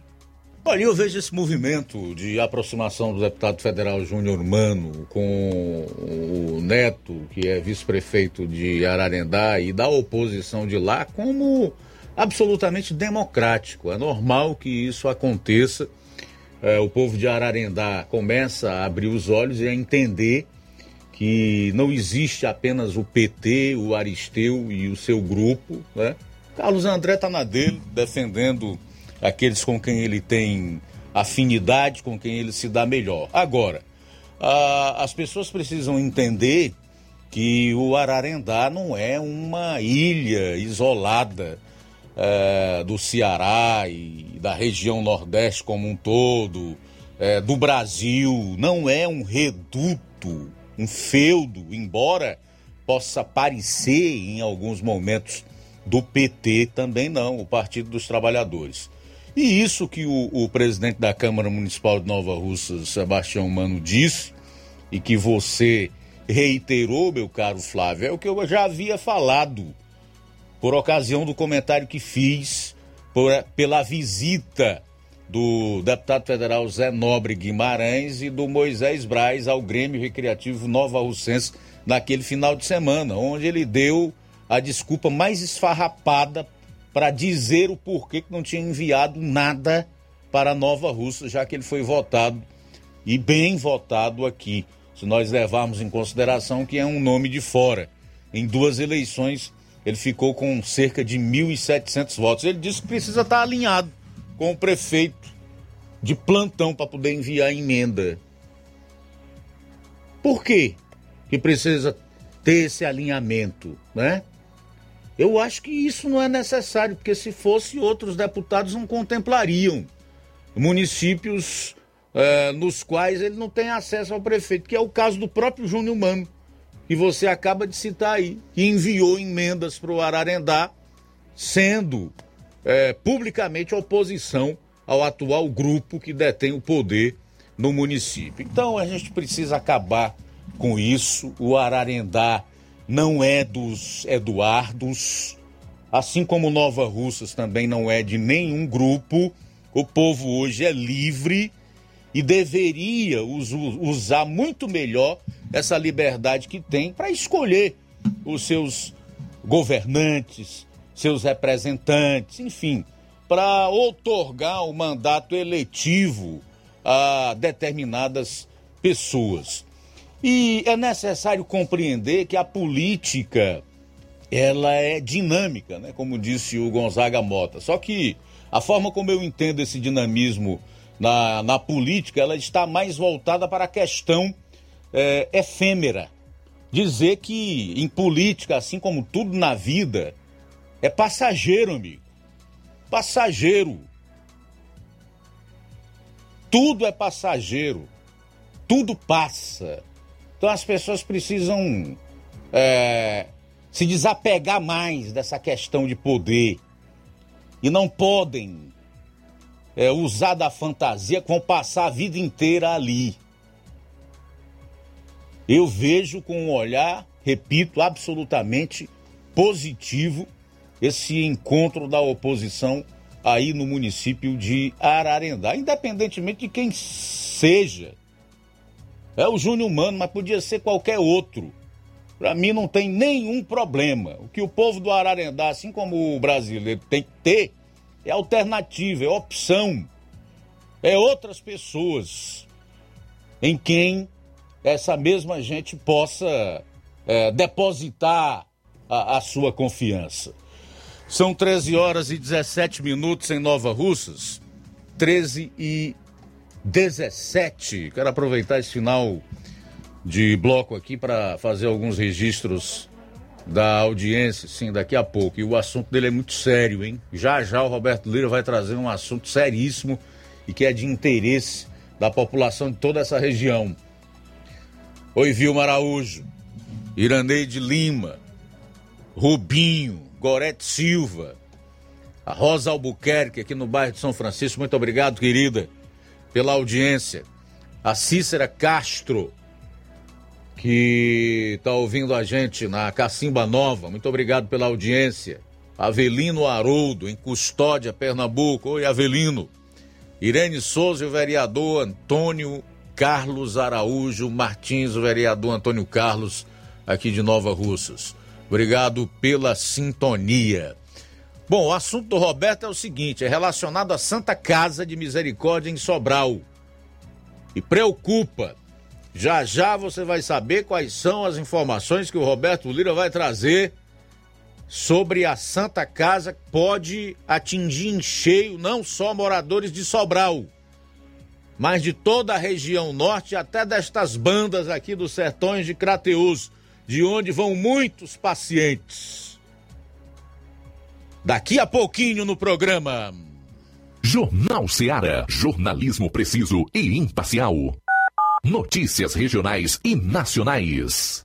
Olha, eu vejo esse movimento de aproximação do deputado federal Júnior Mano com o Neto, que é vice-prefeito de Ararendá, e da oposição de lá, como absolutamente democrático. É normal que isso aconteça. É, o povo de Ararendá começa a abrir os olhos e a entender que não existe apenas o PT, o Aristeu e o seu grupo. Né? Carlos André está na dele, defendendo aqueles com quem ele tem afinidade, com quem ele se dá melhor. Agora, a, as pessoas precisam entender que o Ararendá não é uma ilha isolada é, do Ceará e da região Nordeste como um todo, é, do Brasil, não é um reduto, um feudo, embora possa parecer em alguns momentos do PT, também não, o Partido dos Trabalhadores. E isso que o, o presidente da Câmara Municipal de Nova Russa, Sebastião Mano, disse, e que você reiterou, meu caro Flávio, é o que eu já havia falado por ocasião do comentário que fiz por, pela visita do deputado federal Zé Nobre Guimarães e do Moisés Braz ao Grêmio Recreativo Nova Russense naquele final de semana, onde ele deu a desculpa mais esfarrapada para dizer o porquê que não tinha enviado nada para Nova Russa, já que ele foi votado e bem votado aqui, se nós levarmos em consideração que é um nome de fora. Em duas eleições, ele ficou com cerca de 1.700 votos. Ele disse que precisa estar alinhado com o prefeito de plantão para poder enviar emenda. Por quê que precisa ter esse alinhamento, né? Eu acho que isso não é necessário, porque se fosse, outros deputados não contemplariam municípios é, nos quais ele não tem acesso ao prefeito, que é o caso do próprio Júnior Mano, que você acaba de citar aí, que enviou emendas para o Ararendá, sendo é, publicamente oposição ao atual grupo que detém o poder no município. Então a gente precisa acabar com isso. O Ararendá não é dos Eduardos, assim como Nova Russas também não é de nenhum grupo. O povo hoje é livre e deveria usar muito melhor essa liberdade que tem para escolher os seus governantes, seus representantes, enfim, para otorgar o mandato eletivo a determinadas pessoas. E é necessário compreender que a política ela é dinâmica, né? como disse o Gonzaga Mota. Só que a forma como eu entendo esse dinamismo na, na política, ela está mais voltada para a questão é, efêmera. Dizer que em política, assim como tudo na vida, é passageiro, amigo. Passageiro. Tudo é passageiro. Tudo passa. Então as pessoas precisam é, se desapegar mais dessa questão de poder. E não podem é, usar da fantasia vão passar a vida inteira ali. Eu vejo com um olhar, repito, absolutamente positivo esse encontro da oposição aí no município de Ararendá, independentemente de quem seja. É o Júnior Mano, mas podia ser qualquer outro. Para mim não tem nenhum problema. O que o povo do Ararendá, assim como o brasileiro, tem que ter é alternativa, é opção. É outras pessoas em quem essa mesma gente possa é, depositar a, a sua confiança. São 13 horas e 17 minutos em Nova Russas. 13 e 17. Quero aproveitar esse final de bloco aqui para fazer alguns registros da audiência, sim, daqui a pouco. E o assunto dele é muito sério, hein? Já já o Roberto Lira vai trazer um assunto seríssimo e que é de interesse da população de toda essa região. Oi, Vilma Araújo, Iraneide Lima, Rubinho, Gorete Silva, a Rosa Albuquerque aqui no bairro de São Francisco. Muito obrigado, querida, pela audiência. A Cícera Castro, que está ouvindo a gente na Cacimba Nova. Muito obrigado pela audiência. Avelino Haroldo, em Custódia, Pernambuco. Oi, Avelino. Irene Souza o vereador Antônio Carlos Araújo Martins, o vereador Antônio Carlos, aqui de Nova Russas. Obrigado pela sintonia. Bom, o assunto do Roberto é o seguinte: é relacionado à Santa Casa de Misericórdia em Sobral. E preocupa já já você vai saber quais são as informações que o Roberto Lira vai trazer sobre a Santa Casa que pode atingir em cheio não só moradores de Sobral, mas de toda a região norte, até destas bandas aqui dos sertões de Crateus, de onde vão muitos pacientes. Daqui a pouquinho no programa. Jornal Seara. Jornalismo preciso e imparcial. Notícias regionais e nacionais.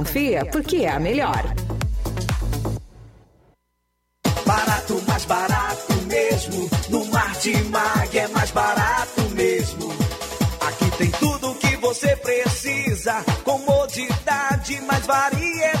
porque é a melhor. Barato, mais barato mesmo. No Martimag é mais barato mesmo. Aqui tem tudo o que você precisa. Comodidade, mais variedade.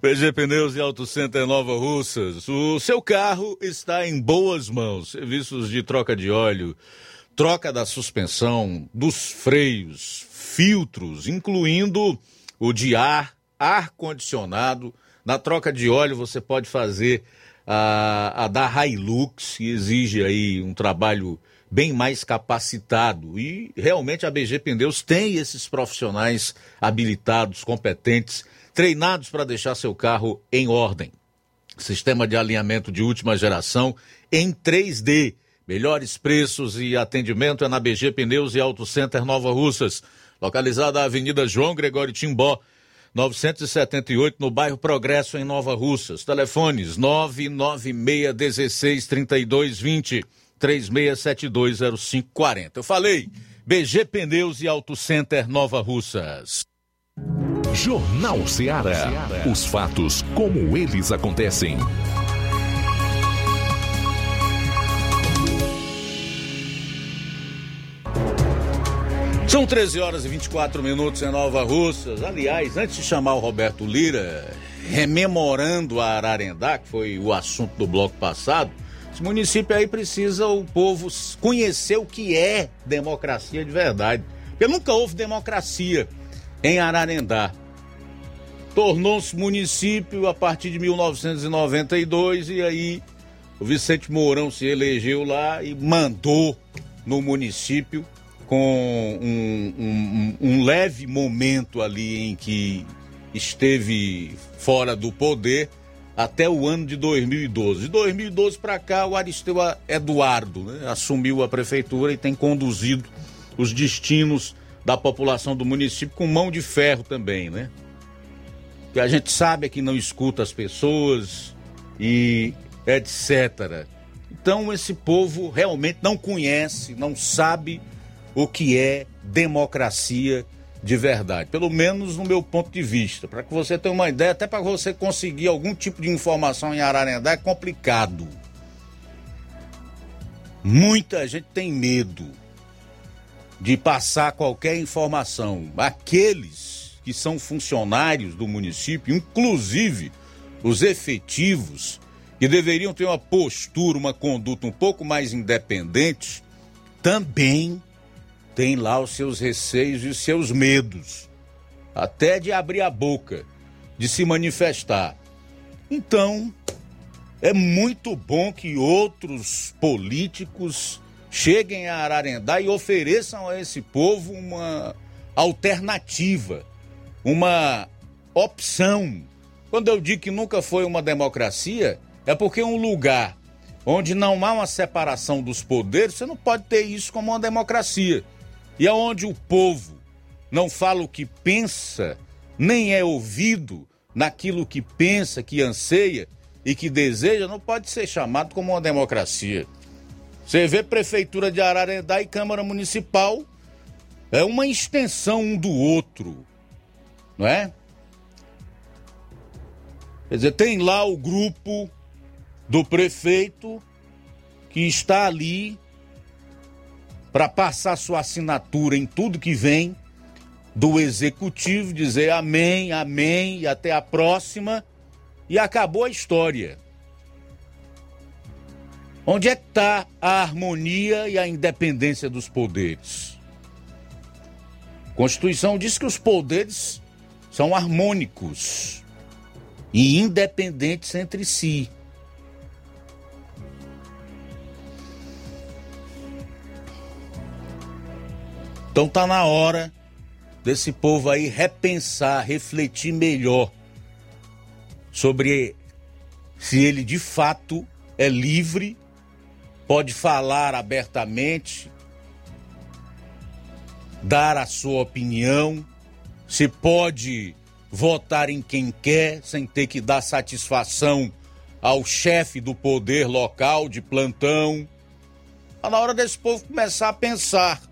PG Pneus e Auto Center Nova Russas. O seu carro está em boas mãos. Serviços de troca de óleo, troca da suspensão, dos freios, filtros, incluindo o de ar, ar-condicionado. Na troca de óleo você pode fazer a, a da Hilux, que exige aí um trabalho bem mais capacitado. E realmente a BG Pneus tem esses profissionais habilitados, competentes treinados para deixar seu carro em ordem. Sistema de alinhamento de última geração em 3D. Melhores preços e atendimento é na BG Pneus e Auto Center Nova Russas, localizada na Avenida João Gregório Timbó, 978, no bairro Progresso, em Nova Russas. Telefones 996163220, 36720540. Eu falei, BG Pneus e Auto Center Nova Russas. Jornal Ceará. Os fatos como eles acontecem. São 13 horas e 24 minutos em Nova Russas. Aliás, antes de chamar o Roberto Lira, rememorando a Ararendá, que foi o assunto do bloco passado, esse município aí precisa o povo conhecer o que é democracia de verdade. Porque nunca houve democracia em Ararendá. Tornou-se município a partir de 1992 e aí o Vicente Mourão se elegeu lá e mandou no município com um, um, um, leve momento ali em que esteve fora do poder até o ano de 2012. De 2012 para cá, o Aristeu Eduardo né, assumiu a prefeitura e tem conduzido os destinos da população do município com mão de ferro também, né? Que a gente sabe é que não escuta as pessoas e etc. Então esse povo realmente não conhece, não sabe o que é democracia de verdade, pelo menos no meu ponto de vista. Para que você tenha uma ideia, até para você conseguir algum tipo de informação em Ararendá é complicado. Muita gente tem medo de passar qualquer informação. Aqueles que são funcionários do município, inclusive os efetivos, que deveriam ter uma postura, uma conduta um pouco mais independente, também tem lá os seus receios e os seus medos, até de abrir a boca, de se manifestar. Então, é muito bom que outros políticos cheguem a Ararendá e ofereçam a esse povo uma alternativa, uma opção. Quando eu digo que nunca foi uma democracia, é porque um lugar onde não há uma separação dos poderes, você não pode ter isso como uma democracia. E aonde o povo não fala o que pensa, nem é ouvido naquilo que pensa, que anseia e que deseja, não pode ser chamado como uma democracia. Você vê Prefeitura de Ararendá e Câmara Municipal, é uma extensão um do outro, não é? Quer dizer, tem lá o grupo do prefeito que está ali para passar sua assinatura em tudo que vem do executivo, dizer amém, amém e até a próxima, e acabou a história. Onde é que está a harmonia e a independência dos poderes? A Constituição diz que os poderes são harmônicos e independentes entre si. Então tá na hora desse povo aí repensar, refletir melhor sobre se ele de fato é livre, pode falar abertamente, dar a sua opinião, se pode votar em quem quer sem ter que dar satisfação ao chefe do poder local de plantão. Tá na hora desse povo começar a pensar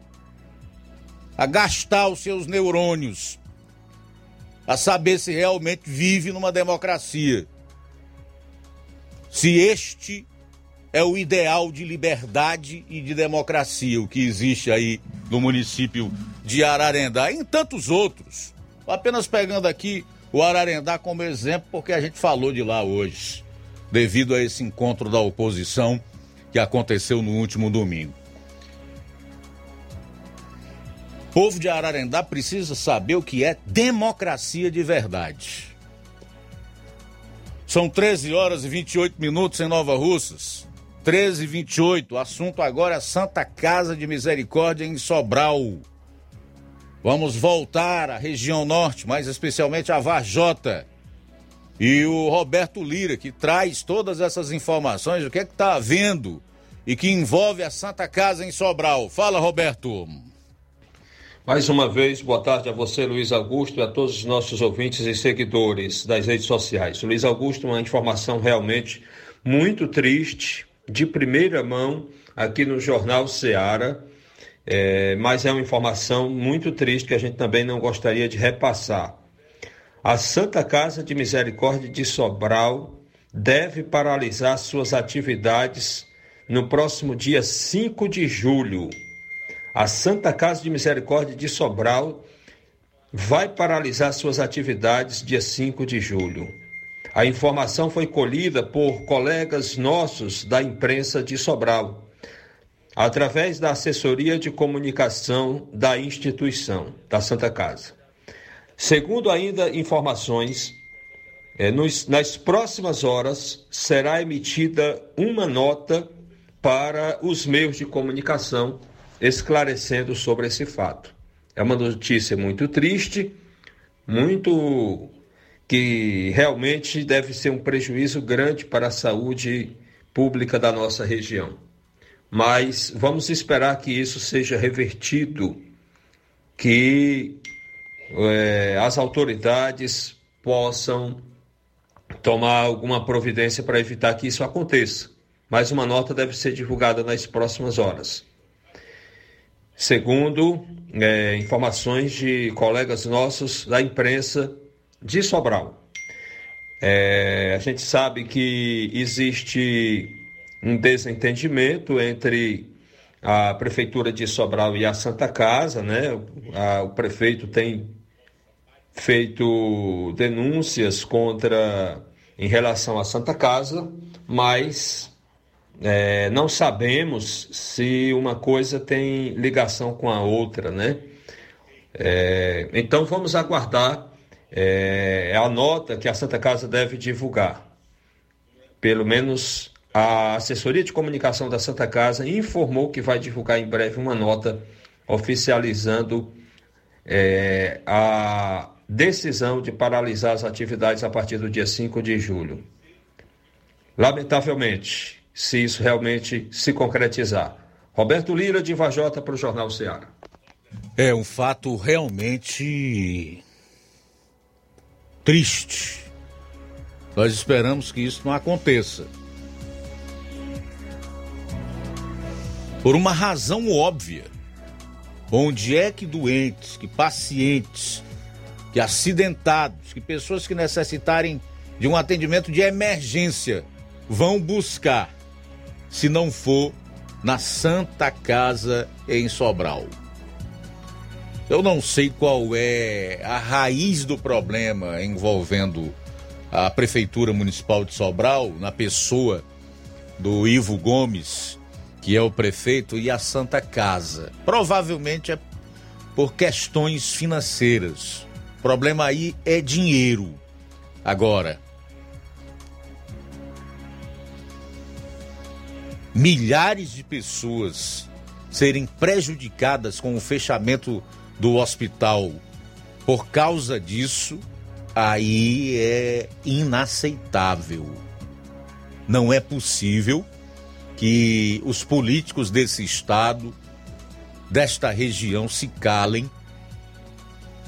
a gastar os seus neurônios, a saber se realmente vive numa democracia. Se este é o ideal de liberdade e de democracia, o que existe aí no município de Ararendá e em tantos outros. Apenas pegando aqui o Ararendá como exemplo, porque a gente falou de lá hoje, devido a esse encontro da oposição que aconteceu no último domingo. povo de Ararendá precisa saber o que é democracia de verdade. São 13 horas e 28 minutos em Nova Russas. 13 e 28. O assunto agora é Santa Casa de Misericórdia em Sobral. Vamos voltar à região norte, mais especialmente a Varjota. E o Roberto Lira, que traz todas essas informações, o que é que está havendo e que envolve a Santa Casa em Sobral. Fala, Roberto. Mais uma vez, boa tarde a você, Luiz Augusto, e a todos os nossos ouvintes e seguidores das redes sociais. Luiz Augusto, uma informação realmente muito triste, de primeira mão, aqui no Jornal Seara, é, mas é uma informação muito triste que a gente também não gostaria de repassar. A Santa Casa de Misericórdia de Sobral deve paralisar suas atividades no próximo dia 5 de julho. A Santa Casa de Misericórdia de Sobral vai paralisar suas atividades dia 5 de julho. A informação foi colhida por colegas nossos da imprensa de Sobral, através da assessoria de comunicação da instituição, da Santa Casa. Segundo ainda informações, é, nos, nas próximas horas será emitida uma nota para os meios de comunicação esclarecendo sobre esse fato. É uma notícia muito triste, muito que realmente deve ser um prejuízo grande para a saúde pública da nossa região. Mas vamos esperar que isso seja revertido, que é, as autoridades possam tomar alguma providência para evitar que isso aconteça. Mas uma nota deve ser divulgada nas próximas horas. Segundo é, informações de colegas nossos da imprensa de Sobral, é, a gente sabe que existe um desentendimento entre a Prefeitura de Sobral e a Santa Casa, né? o prefeito tem feito denúncias contra em relação à Santa Casa, mas é, não sabemos se uma coisa tem ligação com a outra, né? É, então vamos aguardar é, a nota que a Santa Casa deve divulgar. Pelo menos a assessoria de comunicação da Santa Casa informou que vai divulgar em breve uma nota oficializando é, a decisão de paralisar as atividades a partir do dia 5 de julho. Lamentavelmente, se isso realmente se concretizar. Roberto Lira, de Vajota, para o Jornal Ceará. É um fato realmente triste. Nós esperamos que isso não aconteça. Por uma razão óbvia. Onde é que doentes, que pacientes que acidentados, que pessoas que necessitarem de um atendimento de emergência vão buscar, se não for na Santa Casa em Sobral. Eu não sei qual é a raiz do problema envolvendo a Prefeitura Municipal de Sobral, na pessoa do Ivo Gomes, que é o prefeito, e a Santa Casa. Provavelmente é por questões financeiras. O problema aí é dinheiro. Agora, milhares de pessoas serem prejudicadas com o fechamento do hospital por causa disso, aí é inaceitável. Não é possível que os políticos desse estado, desta região, se calem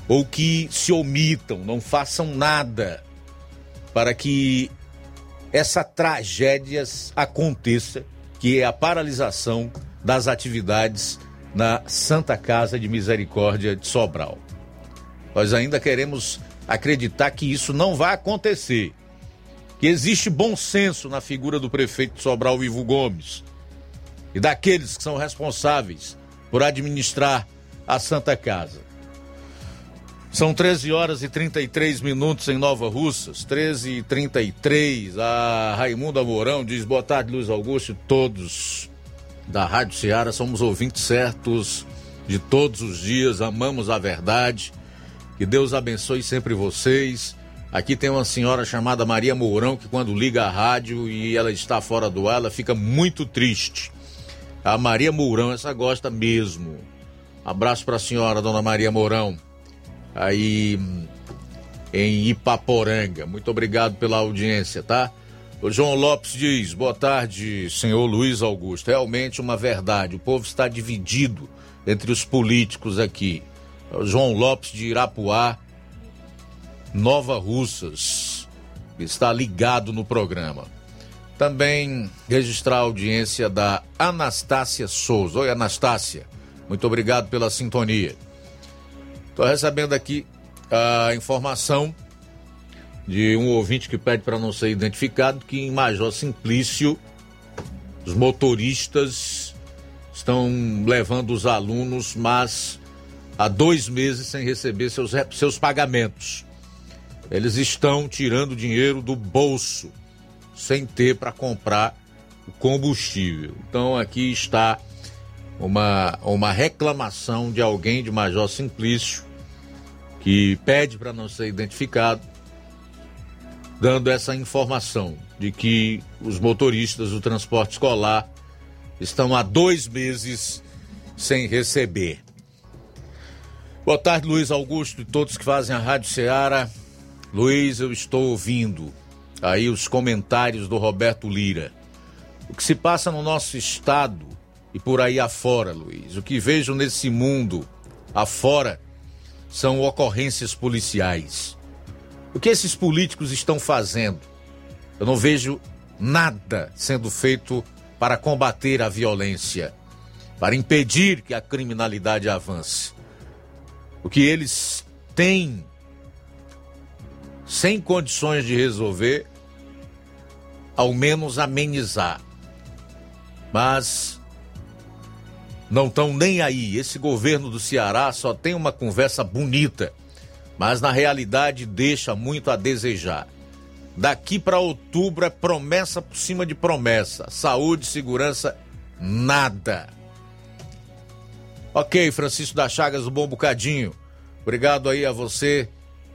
ou que se omitam, não façam nada para que essa tragédia aconteça, que é a paralisação das atividades na Santa Casa de Misericórdia de Sobral. Nós ainda queremos acreditar que isso não vai acontecer, que existe bom senso na figura do prefeito de Sobral, Ivo Gomes, e daqueles que são responsáveis por administrar a Santa Casa. São 13 horas e 33 minutos em Nova Russas, 13 e 33. A Raimunda Mourão diz: boa tarde, Luiz Augusto, todos da Rádio Ceará somos ouvintes certos de todos os dias, amamos a verdade. Que Deus abençoe sempre vocês. Aqui tem uma senhora chamada Maria Mourão que quando liga a rádio e ela está fora do ar, ela fica muito triste. A Maria Mourão, essa gosta mesmo. Abraço para a senhora, dona Maria Mourão aí em Ipaporanga. Muito obrigado pela audiência, tá? O João Lopes diz: Boa tarde, senhor Luiz Augusto. Realmente uma verdade. O povo está dividido entre os políticos aqui. O João Lopes de Irapuá, Nova Russas, está ligado no programa. Também registrar a audiência da Anastácia Souza. Oi, Anastácia. Muito obrigado pela sintonia. Estou recebendo aqui a informação de um ouvinte que pede para não ser identificado que em Major Simplício os motoristas estão levando os alunos, mas há dois meses sem receber seus, seus pagamentos. Eles estão tirando dinheiro do bolso sem ter para comprar o combustível. Então aqui está uma, uma reclamação de alguém de Major Simplício que pede para não ser identificado, dando essa informação de que os motoristas do transporte escolar estão há dois meses sem receber. Boa tarde, Luiz Augusto e todos que fazem a Rádio Ceará. Luiz, eu estou ouvindo aí os comentários do Roberto Lira. O que se passa no nosso estado e por aí afora, Luiz, o que vejo nesse mundo afora são ocorrências policiais. O que esses políticos estão fazendo? Eu não vejo nada sendo feito para combater a violência, para impedir que a criminalidade avance. O que eles têm sem condições de resolver, ao menos amenizar. Mas não estão nem aí. Esse governo do Ceará só tem uma conversa bonita, mas na realidade deixa muito a desejar. Daqui para outubro é promessa por cima de promessa. Saúde, segurança, nada. Ok, Francisco da Chagas, um bom bocadinho. Obrigado aí a você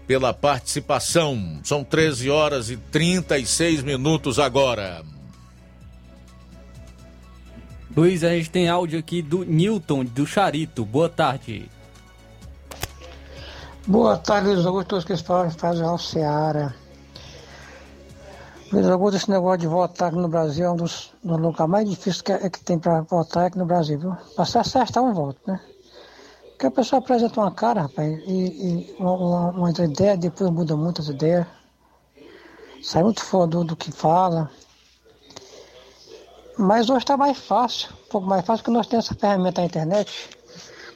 pela participação. São 13 horas e 36 minutos agora. Luiz, a gente tem áudio aqui do Newton, do Charito. Boa tarde. Boa tarde, Luiz Augusto, todos que fazem ao Seara. Luiz Augusto, esse negócio de votar aqui no Brasil é um dos, dos lugares mais difíceis que, é, que tem para votar aqui no Brasil, viu? Para se acertar um voto, né? Porque a pessoa apresenta uma cara, rapaz, e, e uma, uma, ideia, depois muda muitas ideias. Sai muito fora do, do que fala. Mas hoje está mais fácil, um pouco mais fácil, porque nós temos essa ferramenta na internet.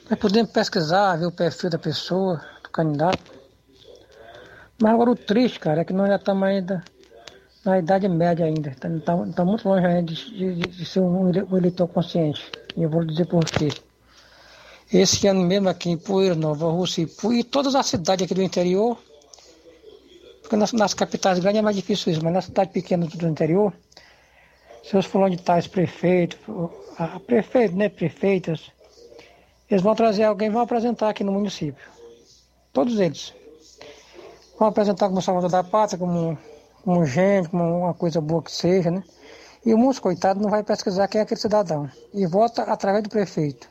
Nós podemos pesquisar, ver o perfil da pessoa, candidato. Mas agora o triste, cara, é que nós já estamos ainda na idade média ainda. Estamos tá, tá muito longe ainda de, de, de ser um, um eleitor consciente. E eu vou dizer por quê. Esse ano mesmo aqui em Poeira, Nova Rússia e todas as cidades aqui do interior, porque nas, nas capitais grandes é mais difícil isso, mas nas cidades pequenas do interior, seus fulano de tais prefeitos, a prefeito, né, prefeitas, eles vão trazer alguém, vão apresentar aqui no município. Todos eles. Vão apresentar como salvador da pátria, como, como gente, como uma coisa boa que seja, né? E o mundo, coitado, não vai pesquisar quem é aquele cidadão. E vota através do prefeito,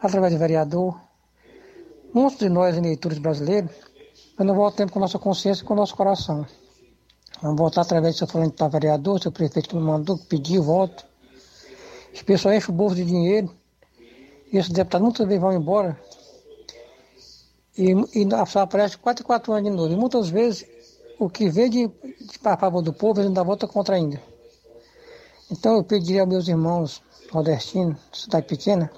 através do vereador. Muitos de nós, eleitores brasileiros, nós não votamos com nossa consciência e com nosso coração. Vamos votar através do seu falando para vereador, seu prefeito que mandou, que pediu voto. As pessoas enchem o bolso de dinheiro. E esses deputados vezes vão embora. E, e aparece 4 e 4 anos de novo. E muitas vezes o que vem de, de a favor do povo, eles ainda vota contra ainda. Então eu pediria aos meus irmãos nordestinos, cidade pequena,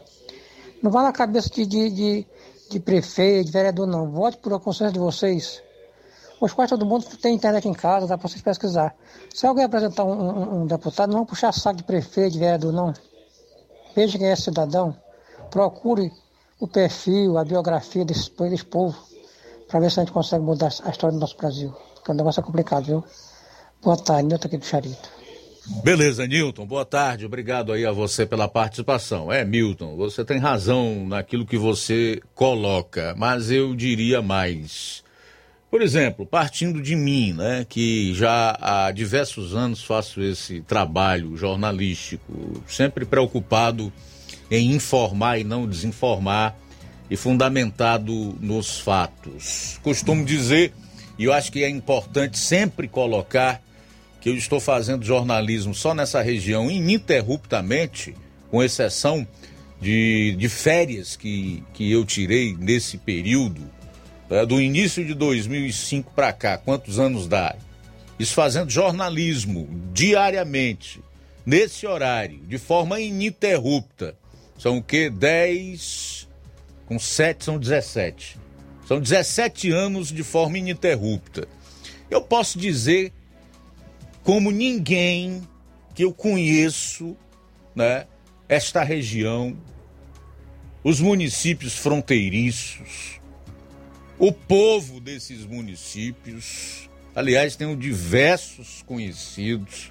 não vá na cabeça de, de, de, de prefeito, de vereador, não. Vote por a consciência de vocês. Hoje quase todo mundo tem internet em casa, dá para vocês pesquisar. Se alguém apresentar um, um, um, deputado, não puxar saco de prefeito, de vereador, não. Veja quem é cidadão. Procure o perfil, a biografia desse, desse povo, para ver se a gente consegue mudar a história do nosso Brasil. Porque o negócio é complicado, viu? Boa tarde, Nilton aqui do Charito. Beleza, Nilton, boa tarde. Obrigado aí a você pela participação. É, Milton, você tem razão naquilo que você coloca, mas eu diria mais. Por exemplo, partindo de mim, né, que já há diversos anos faço esse trabalho jornalístico, sempre preocupado em informar e não desinformar e fundamentado nos fatos. Costumo dizer, e eu acho que é importante sempre colocar, que eu estou fazendo jornalismo só nessa região ininterruptamente, com exceção de, de férias que, que eu tirei nesse período, é, do início de 2005 para cá, quantos anos dá? Isso fazendo jornalismo diariamente, nesse horário, de forma ininterrupta. São o quê? 10 com 7 são 17. São 17 anos de forma ininterrupta. Eu posso dizer, como ninguém que eu conheço, né, esta região, os municípios fronteiriços, o povo desses municípios, aliás, tenho diversos conhecidos,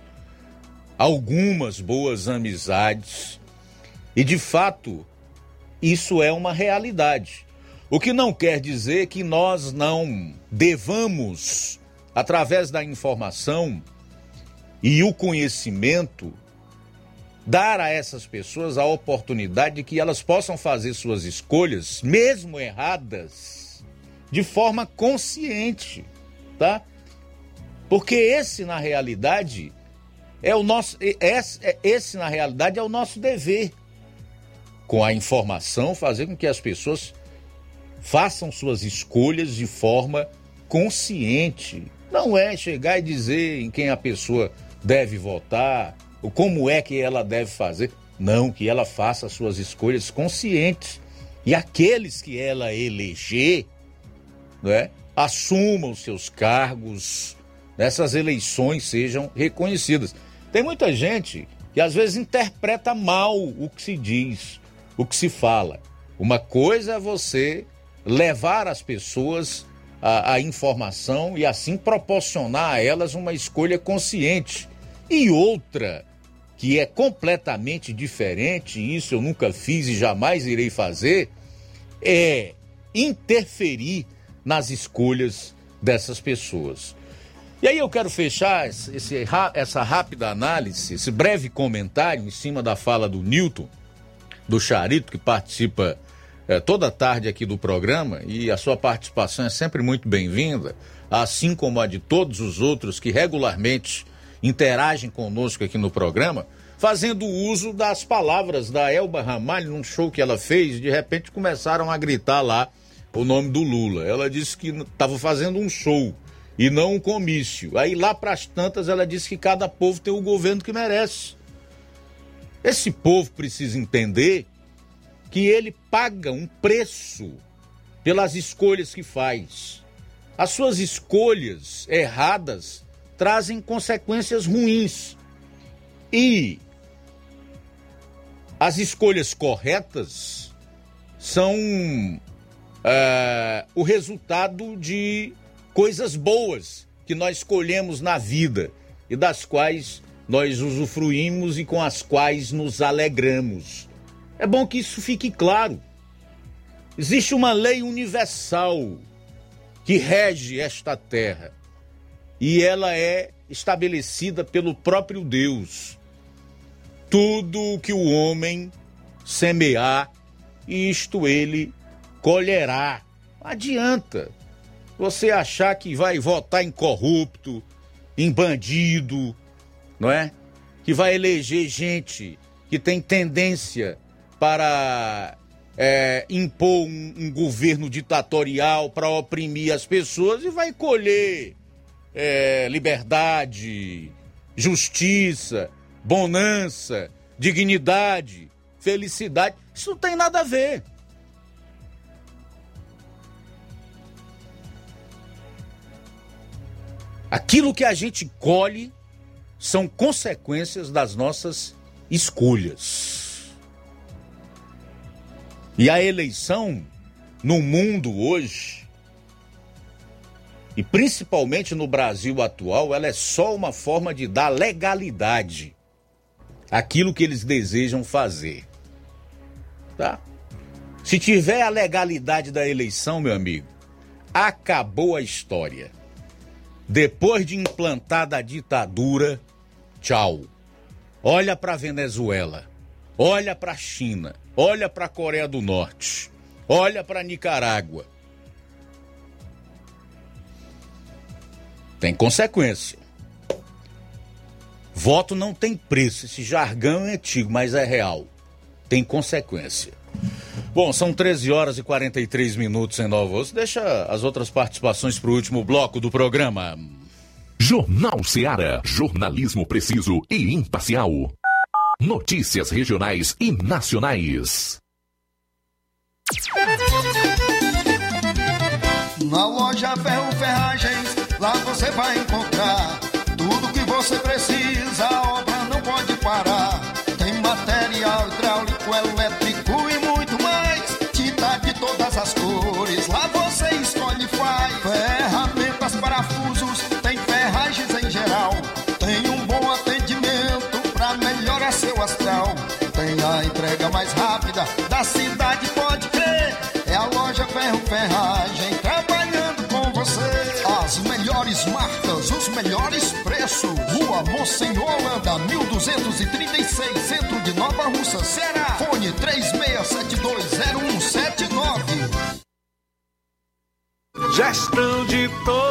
algumas boas amizades, e de fato, isso é uma realidade. O que não quer dizer que nós não devamos, através da informação e o conhecimento, dar a essas pessoas a oportunidade de que elas possam fazer suas escolhas, mesmo erradas, de forma consciente, tá? Porque esse, na realidade, é o nosso. Esse, esse, na realidade, é o nosso dever. Com a informação, fazer com que as pessoas façam suas escolhas de forma consciente. Não é chegar e dizer em quem a pessoa deve votar, o como é que ela deve fazer. Não, que ela faça suas escolhas conscientes. E aqueles que ela eleger, né, assumam seus cargos, nessas eleições sejam reconhecidas. Tem muita gente que às vezes interpreta mal o que se diz, o que se fala. Uma coisa é você levar as pessoas a, a informação e assim proporcionar a elas uma escolha consciente. E outra que é completamente diferente, isso eu nunca fiz e jamais irei fazer, é interferir nas escolhas dessas pessoas. E aí eu quero fechar esse, essa rápida análise, esse breve comentário em cima da fala do Newton, do Charito, que participa é, toda tarde aqui do programa, e a sua participação é sempre muito bem-vinda, assim como a de todos os outros que regularmente interagem conosco aqui no programa, fazendo uso das palavras da Elba Ramalho num show que ela fez, de repente começaram a gritar lá o nome do Lula. Ela disse que estava fazendo um show e não um comício. Aí lá para as tantas ela disse que cada povo tem o governo que merece. Esse povo precisa entender que ele paga um preço pelas escolhas que faz. As suas escolhas erradas trazem consequências ruins. E as escolhas corretas são é, o resultado de coisas boas que nós escolhemos na vida e das quais nós usufruímos e com as quais nos alegramos. É bom que isso fique claro. Existe uma lei universal que rege esta terra e ela é estabelecida pelo próprio Deus. Tudo o que o homem semear, isto ele colherá. Não adianta você achar que vai votar em corrupto, em bandido, não é? Que vai eleger gente que tem tendência para é, impor um, um, governo ditatorial para oprimir as pessoas e vai colher é, liberdade, justiça, bonança, dignidade, felicidade. Isso não tem nada a ver. Aquilo que a gente colhe são consequências das nossas escolhas. E a eleição no mundo hoje e principalmente no Brasil atual, ela é só uma forma de dar legalidade àquilo que eles desejam fazer. Tá? Se tiver a legalidade da eleição, meu amigo, acabou a história. Depois de implantada a ditadura, tchau. Olha para Venezuela, olha para a China, olha para a Coreia do Norte, olha para Nicarágua. tem consequência. Voto não tem preço, esse jargão é antigo, mas é real. Tem consequência. Bom, são 13 horas e 43 minutos em Nova Osso. Deixa as outras participações para o último bloco do programa. Jornal Seara. Jornalismo preciso e imparcial. Notícias regionais e nacionais. Na loja Ferro Ferragens, lá você vai encontrar tudo que você precisa, a obra não pode parar. Rua Monsenhor Holanda, 1236, centro de Nova Russa, Ceará. Fone 36720179. Gestão de todos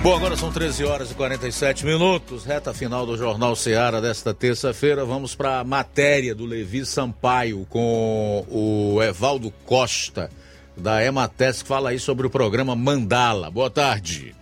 Bom, agora são 13 horas e 47 minutos, reta final do Jornal Seara desta terça-feira. Vamos para a matéria do Levi Sampaio com o Evaldo Costa, da Emates, que fala aí sobre o programa Mandala. Boa tarde.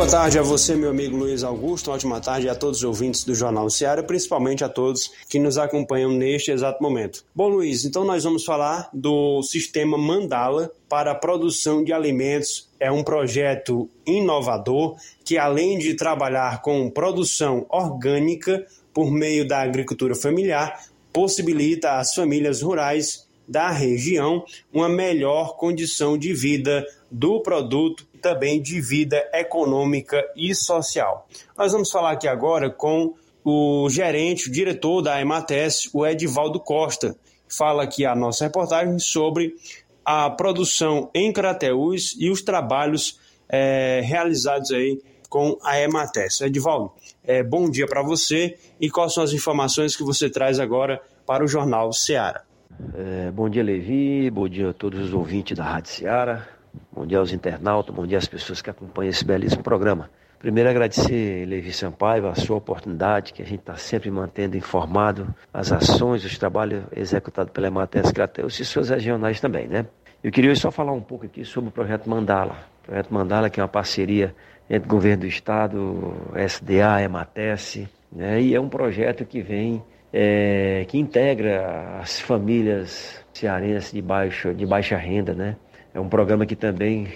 Boa tarde a você, meu amigo Luiz Augusto. Ótima tarde a todos os ouvintes do Jornal Ceará, principalmente a todos que nos acompanham neste exato momento. Bom, Luiz, então nós vamos falar do sistema Mandala para a produção de alimentos. É um projeto inovador que, além de trabalhar com produção orgânica por meio da agricultura familiar, possibilita às famílias rurais da região uma melhor condição de vida do produto e também de vida econômica e social. Nós vamos falar aqui agora com o gerente, o diretor da Emates, o Edivaldo Costa. Fala aqui a nossa reportagem sobre a produção em Crateús e os trabalhos é, realizados aí com a Emates. Edivaldo, é, bom dia para você e quais são as informações que você traz agora para o Jornal Seara? É, bom dia, Levi, bom dia a todos os ouvintes da Rádio Seara, bom dia aos internautas, bom dia às pessoas que acompanham esse belíssimo programa. Primeiro, agradecer, Levi Sampaio, a sua oportunidade, que a gente está sempre mantendo informado as ações, os trabalhos executados pela Emates Crateus e suas regionais também, né? Eu queria só falar um pouco aqui sobre o projeto Mandala. O projeto Mandala, que é uma parceria entre o governo do estado, SDA, Emates, né? E é um projeto que vem, é, que integra as famílias cearenses de baixa, de baixa renda, né? É um programa que também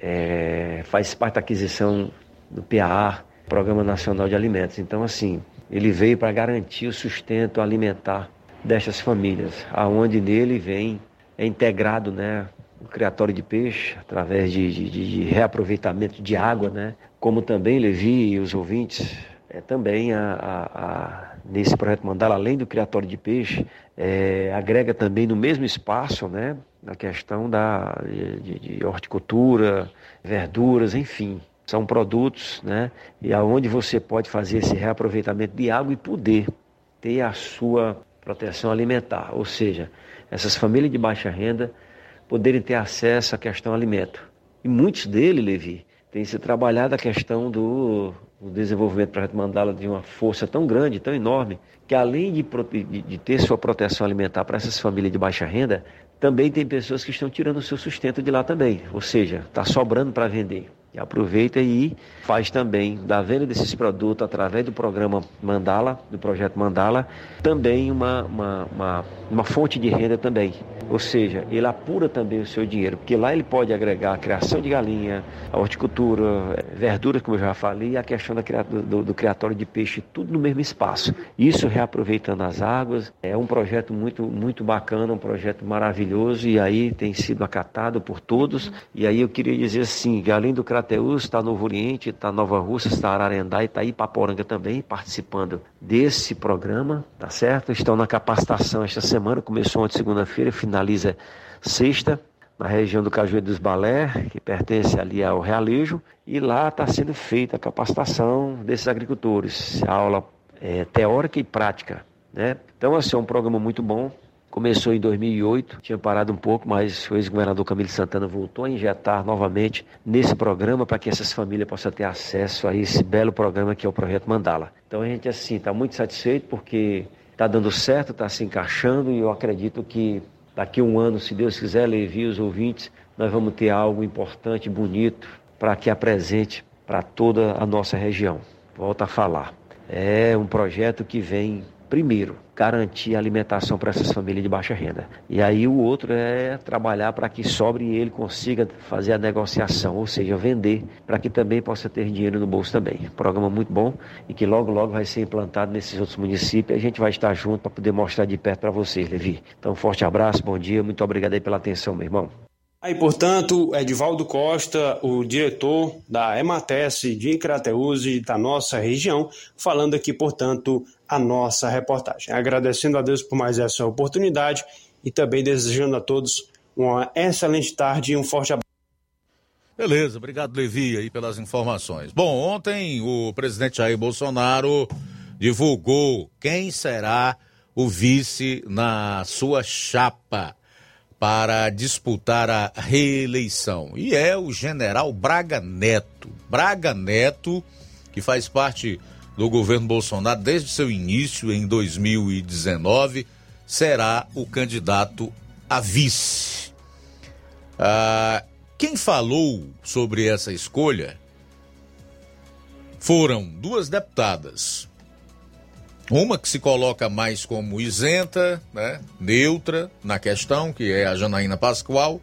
é, faz parte da aquisição do PAA, Programa Nacional de Alimentos. Então, assim, ele veio para garantir o sustento alimentar destas famílias, aonde nele vem é integrado, né, o criatório de peixe através de, de, de reaproveitamento de água, né, como também Levi e os ouvintes é, também a, a, nesse projeto Mandala, além do criatório de peixe, é, agrega também no mesmo espaço, né, a questão da, de, de horticultura, verduras, enfim, são produtos, né? E aonde você pode fazer esse reaproveitamento de água e poder ter a sua proteção alimentar, ou seja, essas famílias de baixa renda poderem ter acesso à questão alimento. E muitos deles, Levi, têm se trabalhado a questão do, do desenvolvimento projeto Mandala de uma força tão grande, tão enorme, que além de, de, de ter sua proteção alimentar para essas famílias de baixa renda, também tem pessoas que estão tirando o seu sustento de lá também, ou seja, está sobrando para vender. E aproveita e faz também da venda desses produtos através do programa Mandala, do projeto Mandala, também uma, uma, uma, uma, fonte de renda também. Ou seja, ele apura também o seu dinheiro, porque lá ele pode agregar a criação de galinha, a horticultura, verduras, como eu já falei, e a questão da, do, do criatório de peixe, tudo no mesmo espaço. Isso reaproveitando as águas, é um projeto muito, muito bacana, um projeto maravilhoso, e aí tem sido acatado por todos. E aí eu queria dizer assim, além do Crateus, está Novo Oriente, está Nova Rússia, está Ararendá e está Ipaporanga também participando desse programa, tá certo? Estão na capacitação esta semana, começou ontem segunda-feira, finaliza sexta, na região do Cajueiro dos Balé, que pertence ali ao Realejo, e lá está sendo feita a capacitação desses agricultores, a aula é, teórica e prática, né? Então, assim, é um programa muito bom, Começou em 2008, tinha parado um pouco, mas o ex-governador Camilo Santana voltou a injetar novamente nesse programa para que essas famílias possam ter acesso a esse belo programa que é o Projeto Mandala. Então a gente, assim, está muito satisfeito porque está dando certo, está se encaixando e eu acredito que daqui a um ano, se Deus quiser, Levi os ouvintes, nós vamos ter algo importante, bonito, para que apresente para toda a nossa região. Volto a falar. É um projeto que vem primeiro, garantir alimentação para essas famílias de baixa renda. E aí o outro é trabalhar para que sobre e ele consiga fazer a negociação, ou seja, vender, para que também possa ter dinheiro no bolso também. Programa muito bom e que logo, logo vai ser implantado nesses outros municípios. A gente vai estar junto para poder mostrar de perto para vocês, Levi. Então, forte abraço, bom dia, muito obrigado aí pela atenção, meu irmão. Aí, portanto, Edivaldo Costa, o diretor da Emates de Crateus da nossa região, falando aqui, portanto, a nossa reportagem. Agradecendo a Deus por mais essa oportunidade e também desejando a todos uma excelente tarde e um forte abraço. Beleza, obrigado Levi aí pelas informações. Bom, ontem o presidente Jair Bolsonaro divulgou quem será o vice na sua chapa para disputar a reeleição. E é o general Braga Neto. Braga Neto, que faz parte do governo Bolsonaro desde seu início em 2019, será o candidato a vice. Ah, quem falou sobre essa escolha foram duas deputadas. Uma que se coloca mais como isenta, né, neutra na questão, que é a Janaína Pascoal,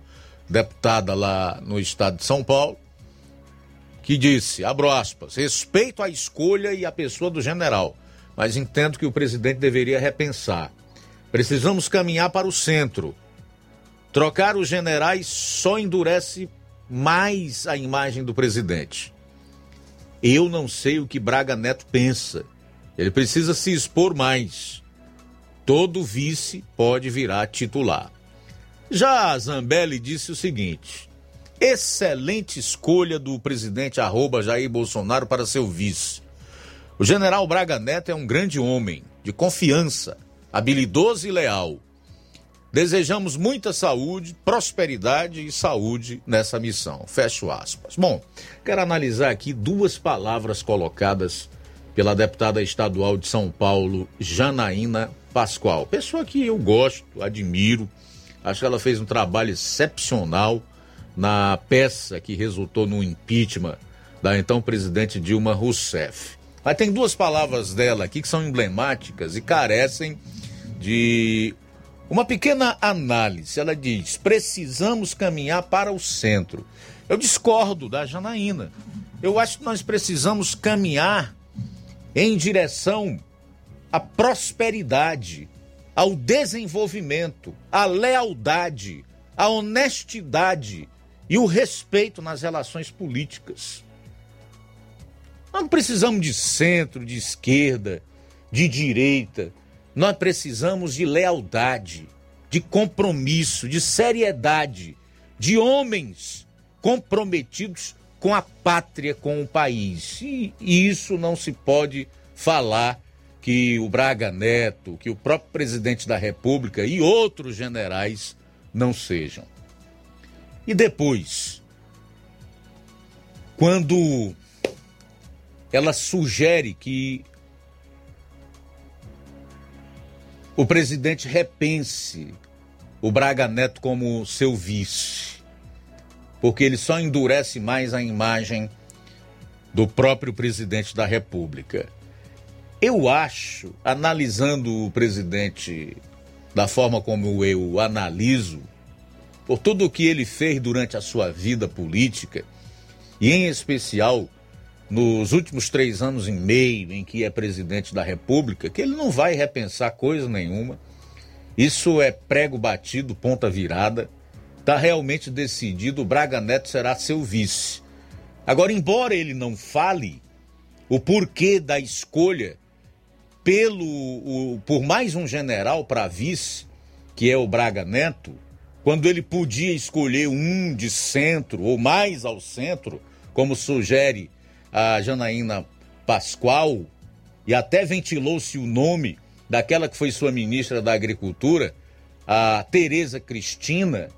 deputada lá no estado de São Paulo, que disse, abro aspas, respeito a escolha e a pessoa do general, mas entendo que o presidente deveria repensar. Precisamos caminhar para o centro. Trocar os generais só endurece mais a imagem do presidente. Eu não sei o que Braga Neto pensa. Ele precisa se expor mais. Todo vice pode virar titular. Já Zambelli disse o seguinte: excelente escolha do presidente arroba Jair Bolsonaro para seu vice. O general Braga Neto é um grande homem, de confiança, habilidoso e leal. Desejamos muita saúde, prosperidade e saúde nessa missão. Fecho aspas. Bom, quero analisar aqui duas palavras colocadas pela deputada estadual de São Paulo, Janaína Pascoal. Pessoa que eu gosto, admiro. Acho que ela fez um trabalho excepcional na peça que resultou no impeachment da então presidente Dilma Rousseff. Mas tem duas palavras dela aqui que são emblemáticas e carecem de uma pequena análise. Ela diz: precisamos caminhar para o centro. Eu discordo da Janaína. Eu acho que nós precisamos caminhar em direção à prosperidade, ao desenvolvimento, à lealdade, à honestidade e o respeito nas relações políticas. Nós não precisamos de centro, de esquerda, de direita. Nós precisamos de lealdade, de compromisso, de seriedade, de homens comprometidos com a pátria, com o país. E, isso não se pode falar que o Braga Neto, que o próprio presidente da República e outros generais não sejam. E depois, quando ela sugere que o presidente repense o Braga Neto como seu vice, porque ele só endurece mais a imagem do próprio presidente da República. Eu acho, analisando o presidente da forma como eu analiso, por tudo o que ele fez durante a sua vida política, e em especial nos últimos três anos e meio em que é presidente da República, que ele não vai repensar coisa nenhuma. Isso é prego batido, ponta virada. Está realmente decidido, o Braga Neto será seu vice. Agora, embora ele não fale o porquê da escolha pelo o, por mais um general para vice, que é o Braga Neto, quando ele podia escolher um de centro ou mais ao centro, como sugere a Janaína Pascoal, e até ventilou-se o nome daquela que foi sua ministra da Agricultura, a Tereza Cristina,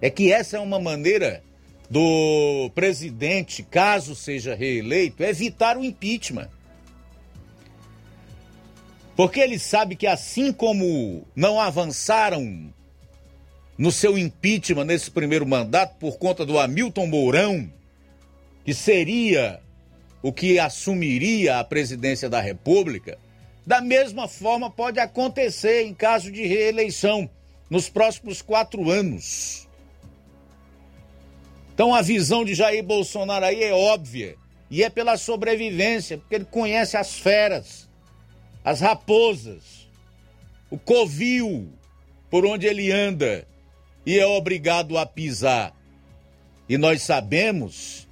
é que essa é uma maneira do presidente, caso seja reeleito, evitar o impeachment. Porque ele sabe que assim como não avançaram no seu impeachment nesse primeiro mandato por conta do Hamilton Mourão, que seria o que assumiria a presidência da República, da mesma forma pode acontecer em caso de reeleição nos próximos quatro anos. Então a visão de Jair Bolsonaro aí é óbvia e é pela sobrevivência, porque ele conhece as feras, as raposas, o covil por onde ele anda e é obrigado a pisar. E nós sabemos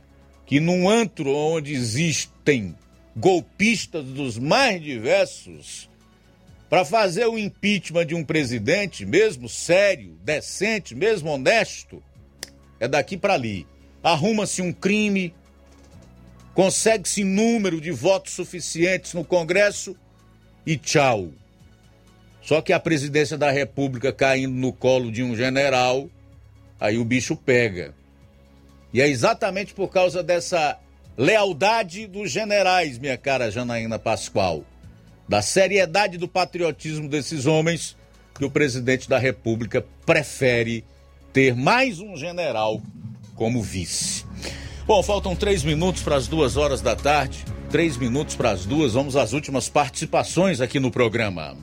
que num antro onde existem golpistas dos mais diversos, para fazer o impeachment de um presidente, mesmo sério, decente, mesmo honesto, é daqui para ali. Arruma-se um crime, consegue-se número de votos suficientes no Congresso e tchau. Só que a presidência da República caindo no colo de um general, aí o bicho pega. E é exatamente por causa dessa lealdade dos generais, minha cara Janaína Pascoal, da seriedade do patriotismo desses homens, que o presidente da República prefere ter mais um general como vice. Bom, faltam três minutos para as duas horas da tarde. Três minutos para as duas. Vamos às últimas participações aqui no programa.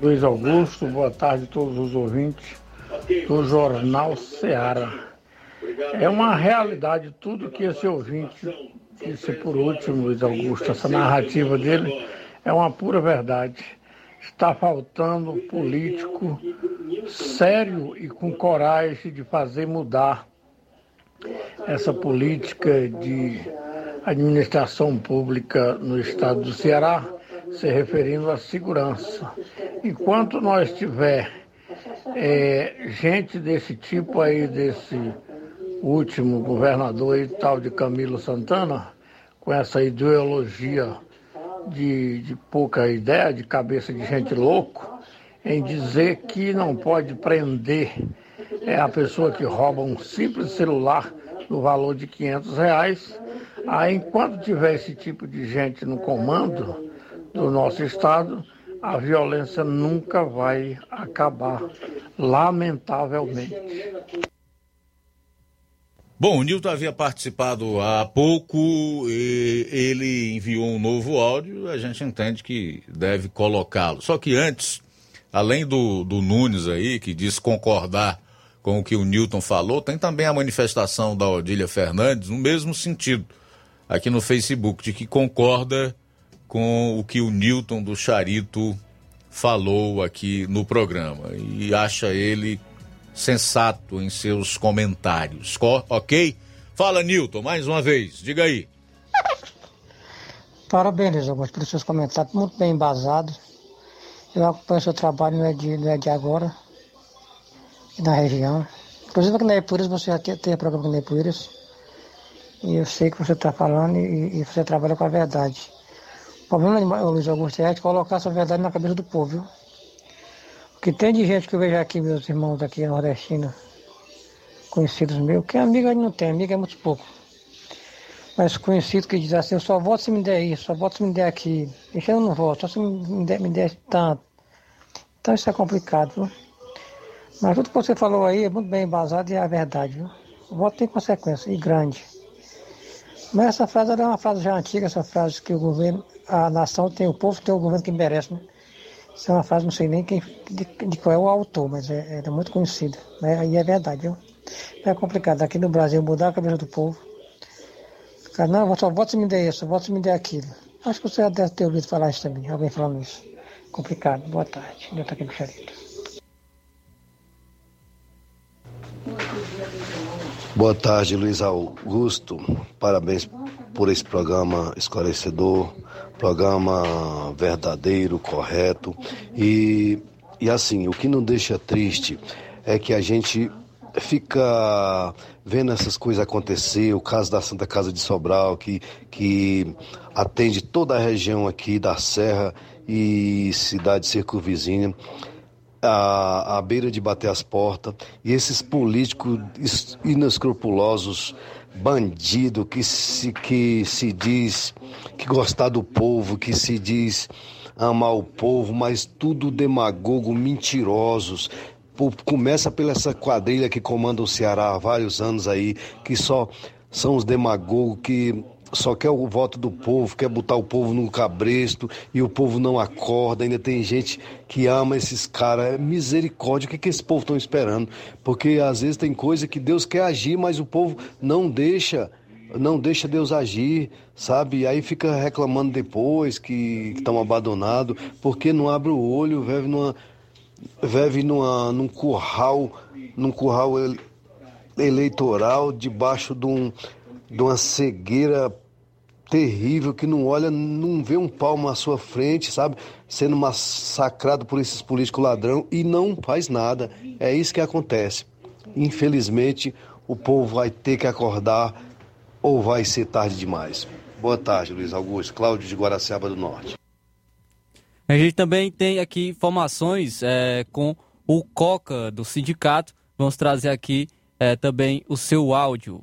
Luiz Augusto, boa tarde a todos os ouvintes do Jornal Ceará. É uma realidade tudo que esse ouvinte disse por último, Luiz Augusto, essa narrativa dele é uma pura verdade. Está faltando político sério e com coragem de fazer mudar essa política de administração pública no estado do Ceará, se referindo à segurança. Enquanto nós tiver é, gente desse tipo aí, desse último governador e tal de Camilo Santana, com essa ideologia de, de pouca ideia, de cabeça de gente louco, em dizer que não pode prender é, a pessoa que rouba um simples celular no valor de 500 reais. Aí, enquanto tiver esse tipo de gente no comando do nosso Estado, a violência nunca vai acabar, lamentavelmente. Bom, o Nilton havia participado há pouco ele enviou um novo áudio, a gente entende que deve colocá-lo. Só que antes, além do, do Nunes aí, que diz concordar com o que o Newton falou, tem também a manifestação da Odília Fernandes no mesmo sentido, aqui no Facebook, de que concorda com o que o Newton do Charito falou aqui no programa e acha ele sensato em seus comentários. Ok? Fala, Newton, mais uma vez, diga aí. Parabéns, Augusto, pelos seus comentários, muito bem embasados. Eu acompanho o seu trabalho, não é de, não é de agora, na região. Inclusive aqui na Epuras, você já tem, programa aqui na Epuras. E eu sei que você está falando e, e, você trabalha com a verdade. O problema, Luiz Augusto, é de colocar essa verdade na cabeça do povo, viu? Que tem de gente que eu vejo aqui, meus irmãos aqui nordestinos, conhecidos meus, que amigo não tem, amigo é muito pouco. Mas conhecido que diz assim, eu só voto se me der isso, só voto se me der aqui. Isso eu não voto, só se me der, me der tanto. Então isso é complicado, viu? Mas tudo que você falou aí é muito bem embasado e é a verdade, viu? O voto tem consequência, e grande. Mas essa frase é uma frase já antiga, essa frase que o governo, a nação tem o povo, tem o governo que merece, né? Isso é uma frase, não sei nem quem, de, de qual é o autor, mas é, é muito conhecida. Né? E é verdade, viu? É complicado. Aqui no Brasil, mudar a cabeça do povo. Ficar, não, só voto se me der isso, voto se me der aquilo. Acho que você já deve ter ouvido falar isso também, alguém falando isso. Complicado. Boa tarde. Eu estou aqui no Charito. Boa tarde, Luiz Augusto. Parabéns por esse programa esclarecedor programa verdadeiro, correto. E, e assim, o que não deixa triste é que a gente fica vendo essas coisas acontecer, o caso da Santa Casa de Sobral, que, que atende toda a região aqui da Serra e cidade circunvizinha, à, à beira de bater as portas, e esses políticos inescrupulosos bandido que se, que se diz que gostar do povo, que se diz amar o povo, mas tudo demagogo, mentirosos. Começa pela essa quadrilha que comanda o Ceará há vários anos aí, que só são os demagogos que só quer o voto do povo, quer botar o povo num cabresto e o povo não acorda. Ainda tem gente que ama esses caras. É misericórdia, o que, que esse povo estão esperando? Porque às vezes tem coisa que Deus quer agir, mas o povo não deixa. Não deixa Deus agir, sabe? Aí fica reclamando depois que estão abandonados, porque não abre o olho, vive numa, vive numa, num curral, num curral eleitoral debaixo de um, de uma cegueira terrível que não olha, não vê um palmo à sua frente, sabe? Sendo massacrado por esses políticos ladrão e não faz nada. É isso que acontece. Infelizmente, o povo vai ter que acordar ou vai ser tarde demais. Boa tarde, Luiz Augusto. Cláudio de Guaraciaba do Norte. A gente também tem aqui informações é, com o Coca do sindicato. Vamos trazer aqui é, também o seu áudio.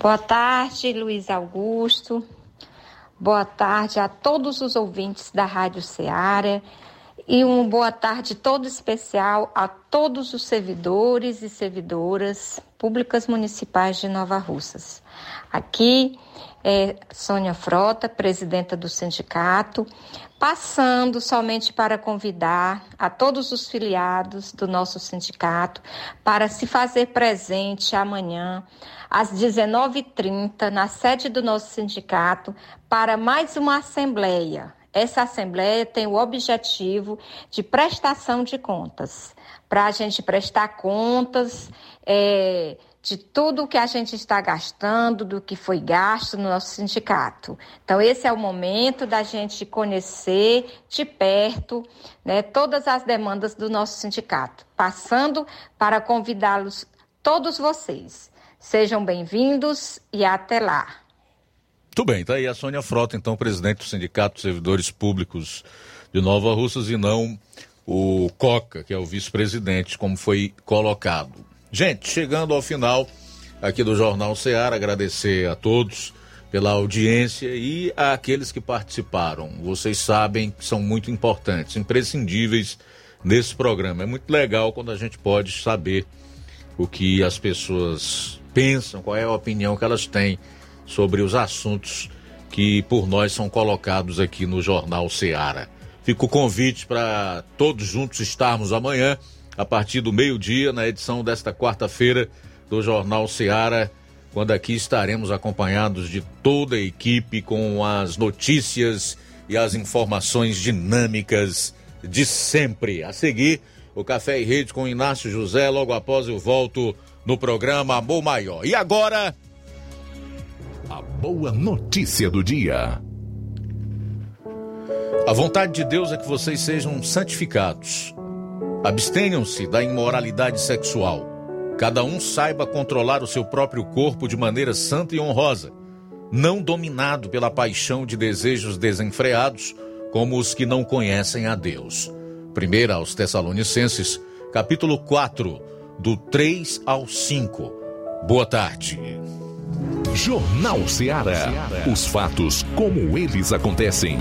Boa tarde, Luiz Augusto. Boa tarde a todos os ouvintes da Rádio Ceará. E uma boa tarde todo especial a todos os servidores e servidoras públicas municipais de Nova Russas. Aqui é Sônia Frota, presidenta do sindicato, passando somente para convidar a todos os filiados do nosso sindicato para se fazer presente amanhã às 19h30 na sede do nosso sindicato para mais uma assembleia. Essa assembleia tem o objetivo de prestação de contas, para a gente prestar contas. É, de tudo que a gente está gastando, do que foi gasto no nosso sindicato. Então, esse é o momento da gente conhecer de perto né, todas as demandas do nosso sindicato, passando para convidá-los, todos vocês. Sejam bem-vindos e até lá. Muito bem, tá aí a Sônia Frota, então, presidente do Sindicato de Servidores Públicos de Nova Russas, e não o Coca, que é o vice-presidente, como foi colocado. Gente, chegando ao final aqui do Jornal Ceará, agradecer a todos pela audiência e àqueles que participaram. Vocês sabem que são muito importantes, imprescindíveis nesse programa. É muito legal quando a gente pode saber o que as pessoas pensam, qual é a opinião que elas têm sobre os assuntos que por nós são colocados aqui no Jornal Ceará. Fica o convite para todos juntos estarmos amanhã a partir do meio-dia, na edição desta quarta-feira do Jornal Seara, quando aqui estaremos acompanhados de toda a equipe com as notícias e as informações dinâmicas de sempre. A seguir, o Café e Rede com Inácio José, logo após eu volto no programa Amor Maior. E agora. A boa notícia do dia. A vontade de Deus é que vocês sejam santificados Abstenham-se da imoralidade sexual. Cada um saiba controlar o seu próprio corpo de maneira santa e honrosa, não dominado pela paixão de desejos desenfreados, como os que não conhecem a Deus. 1 aos Tessalonicenses, capítulo 4, do 3 ao 5. Boa tarde. Jornal Ceará. Os fatos como eles acontecem.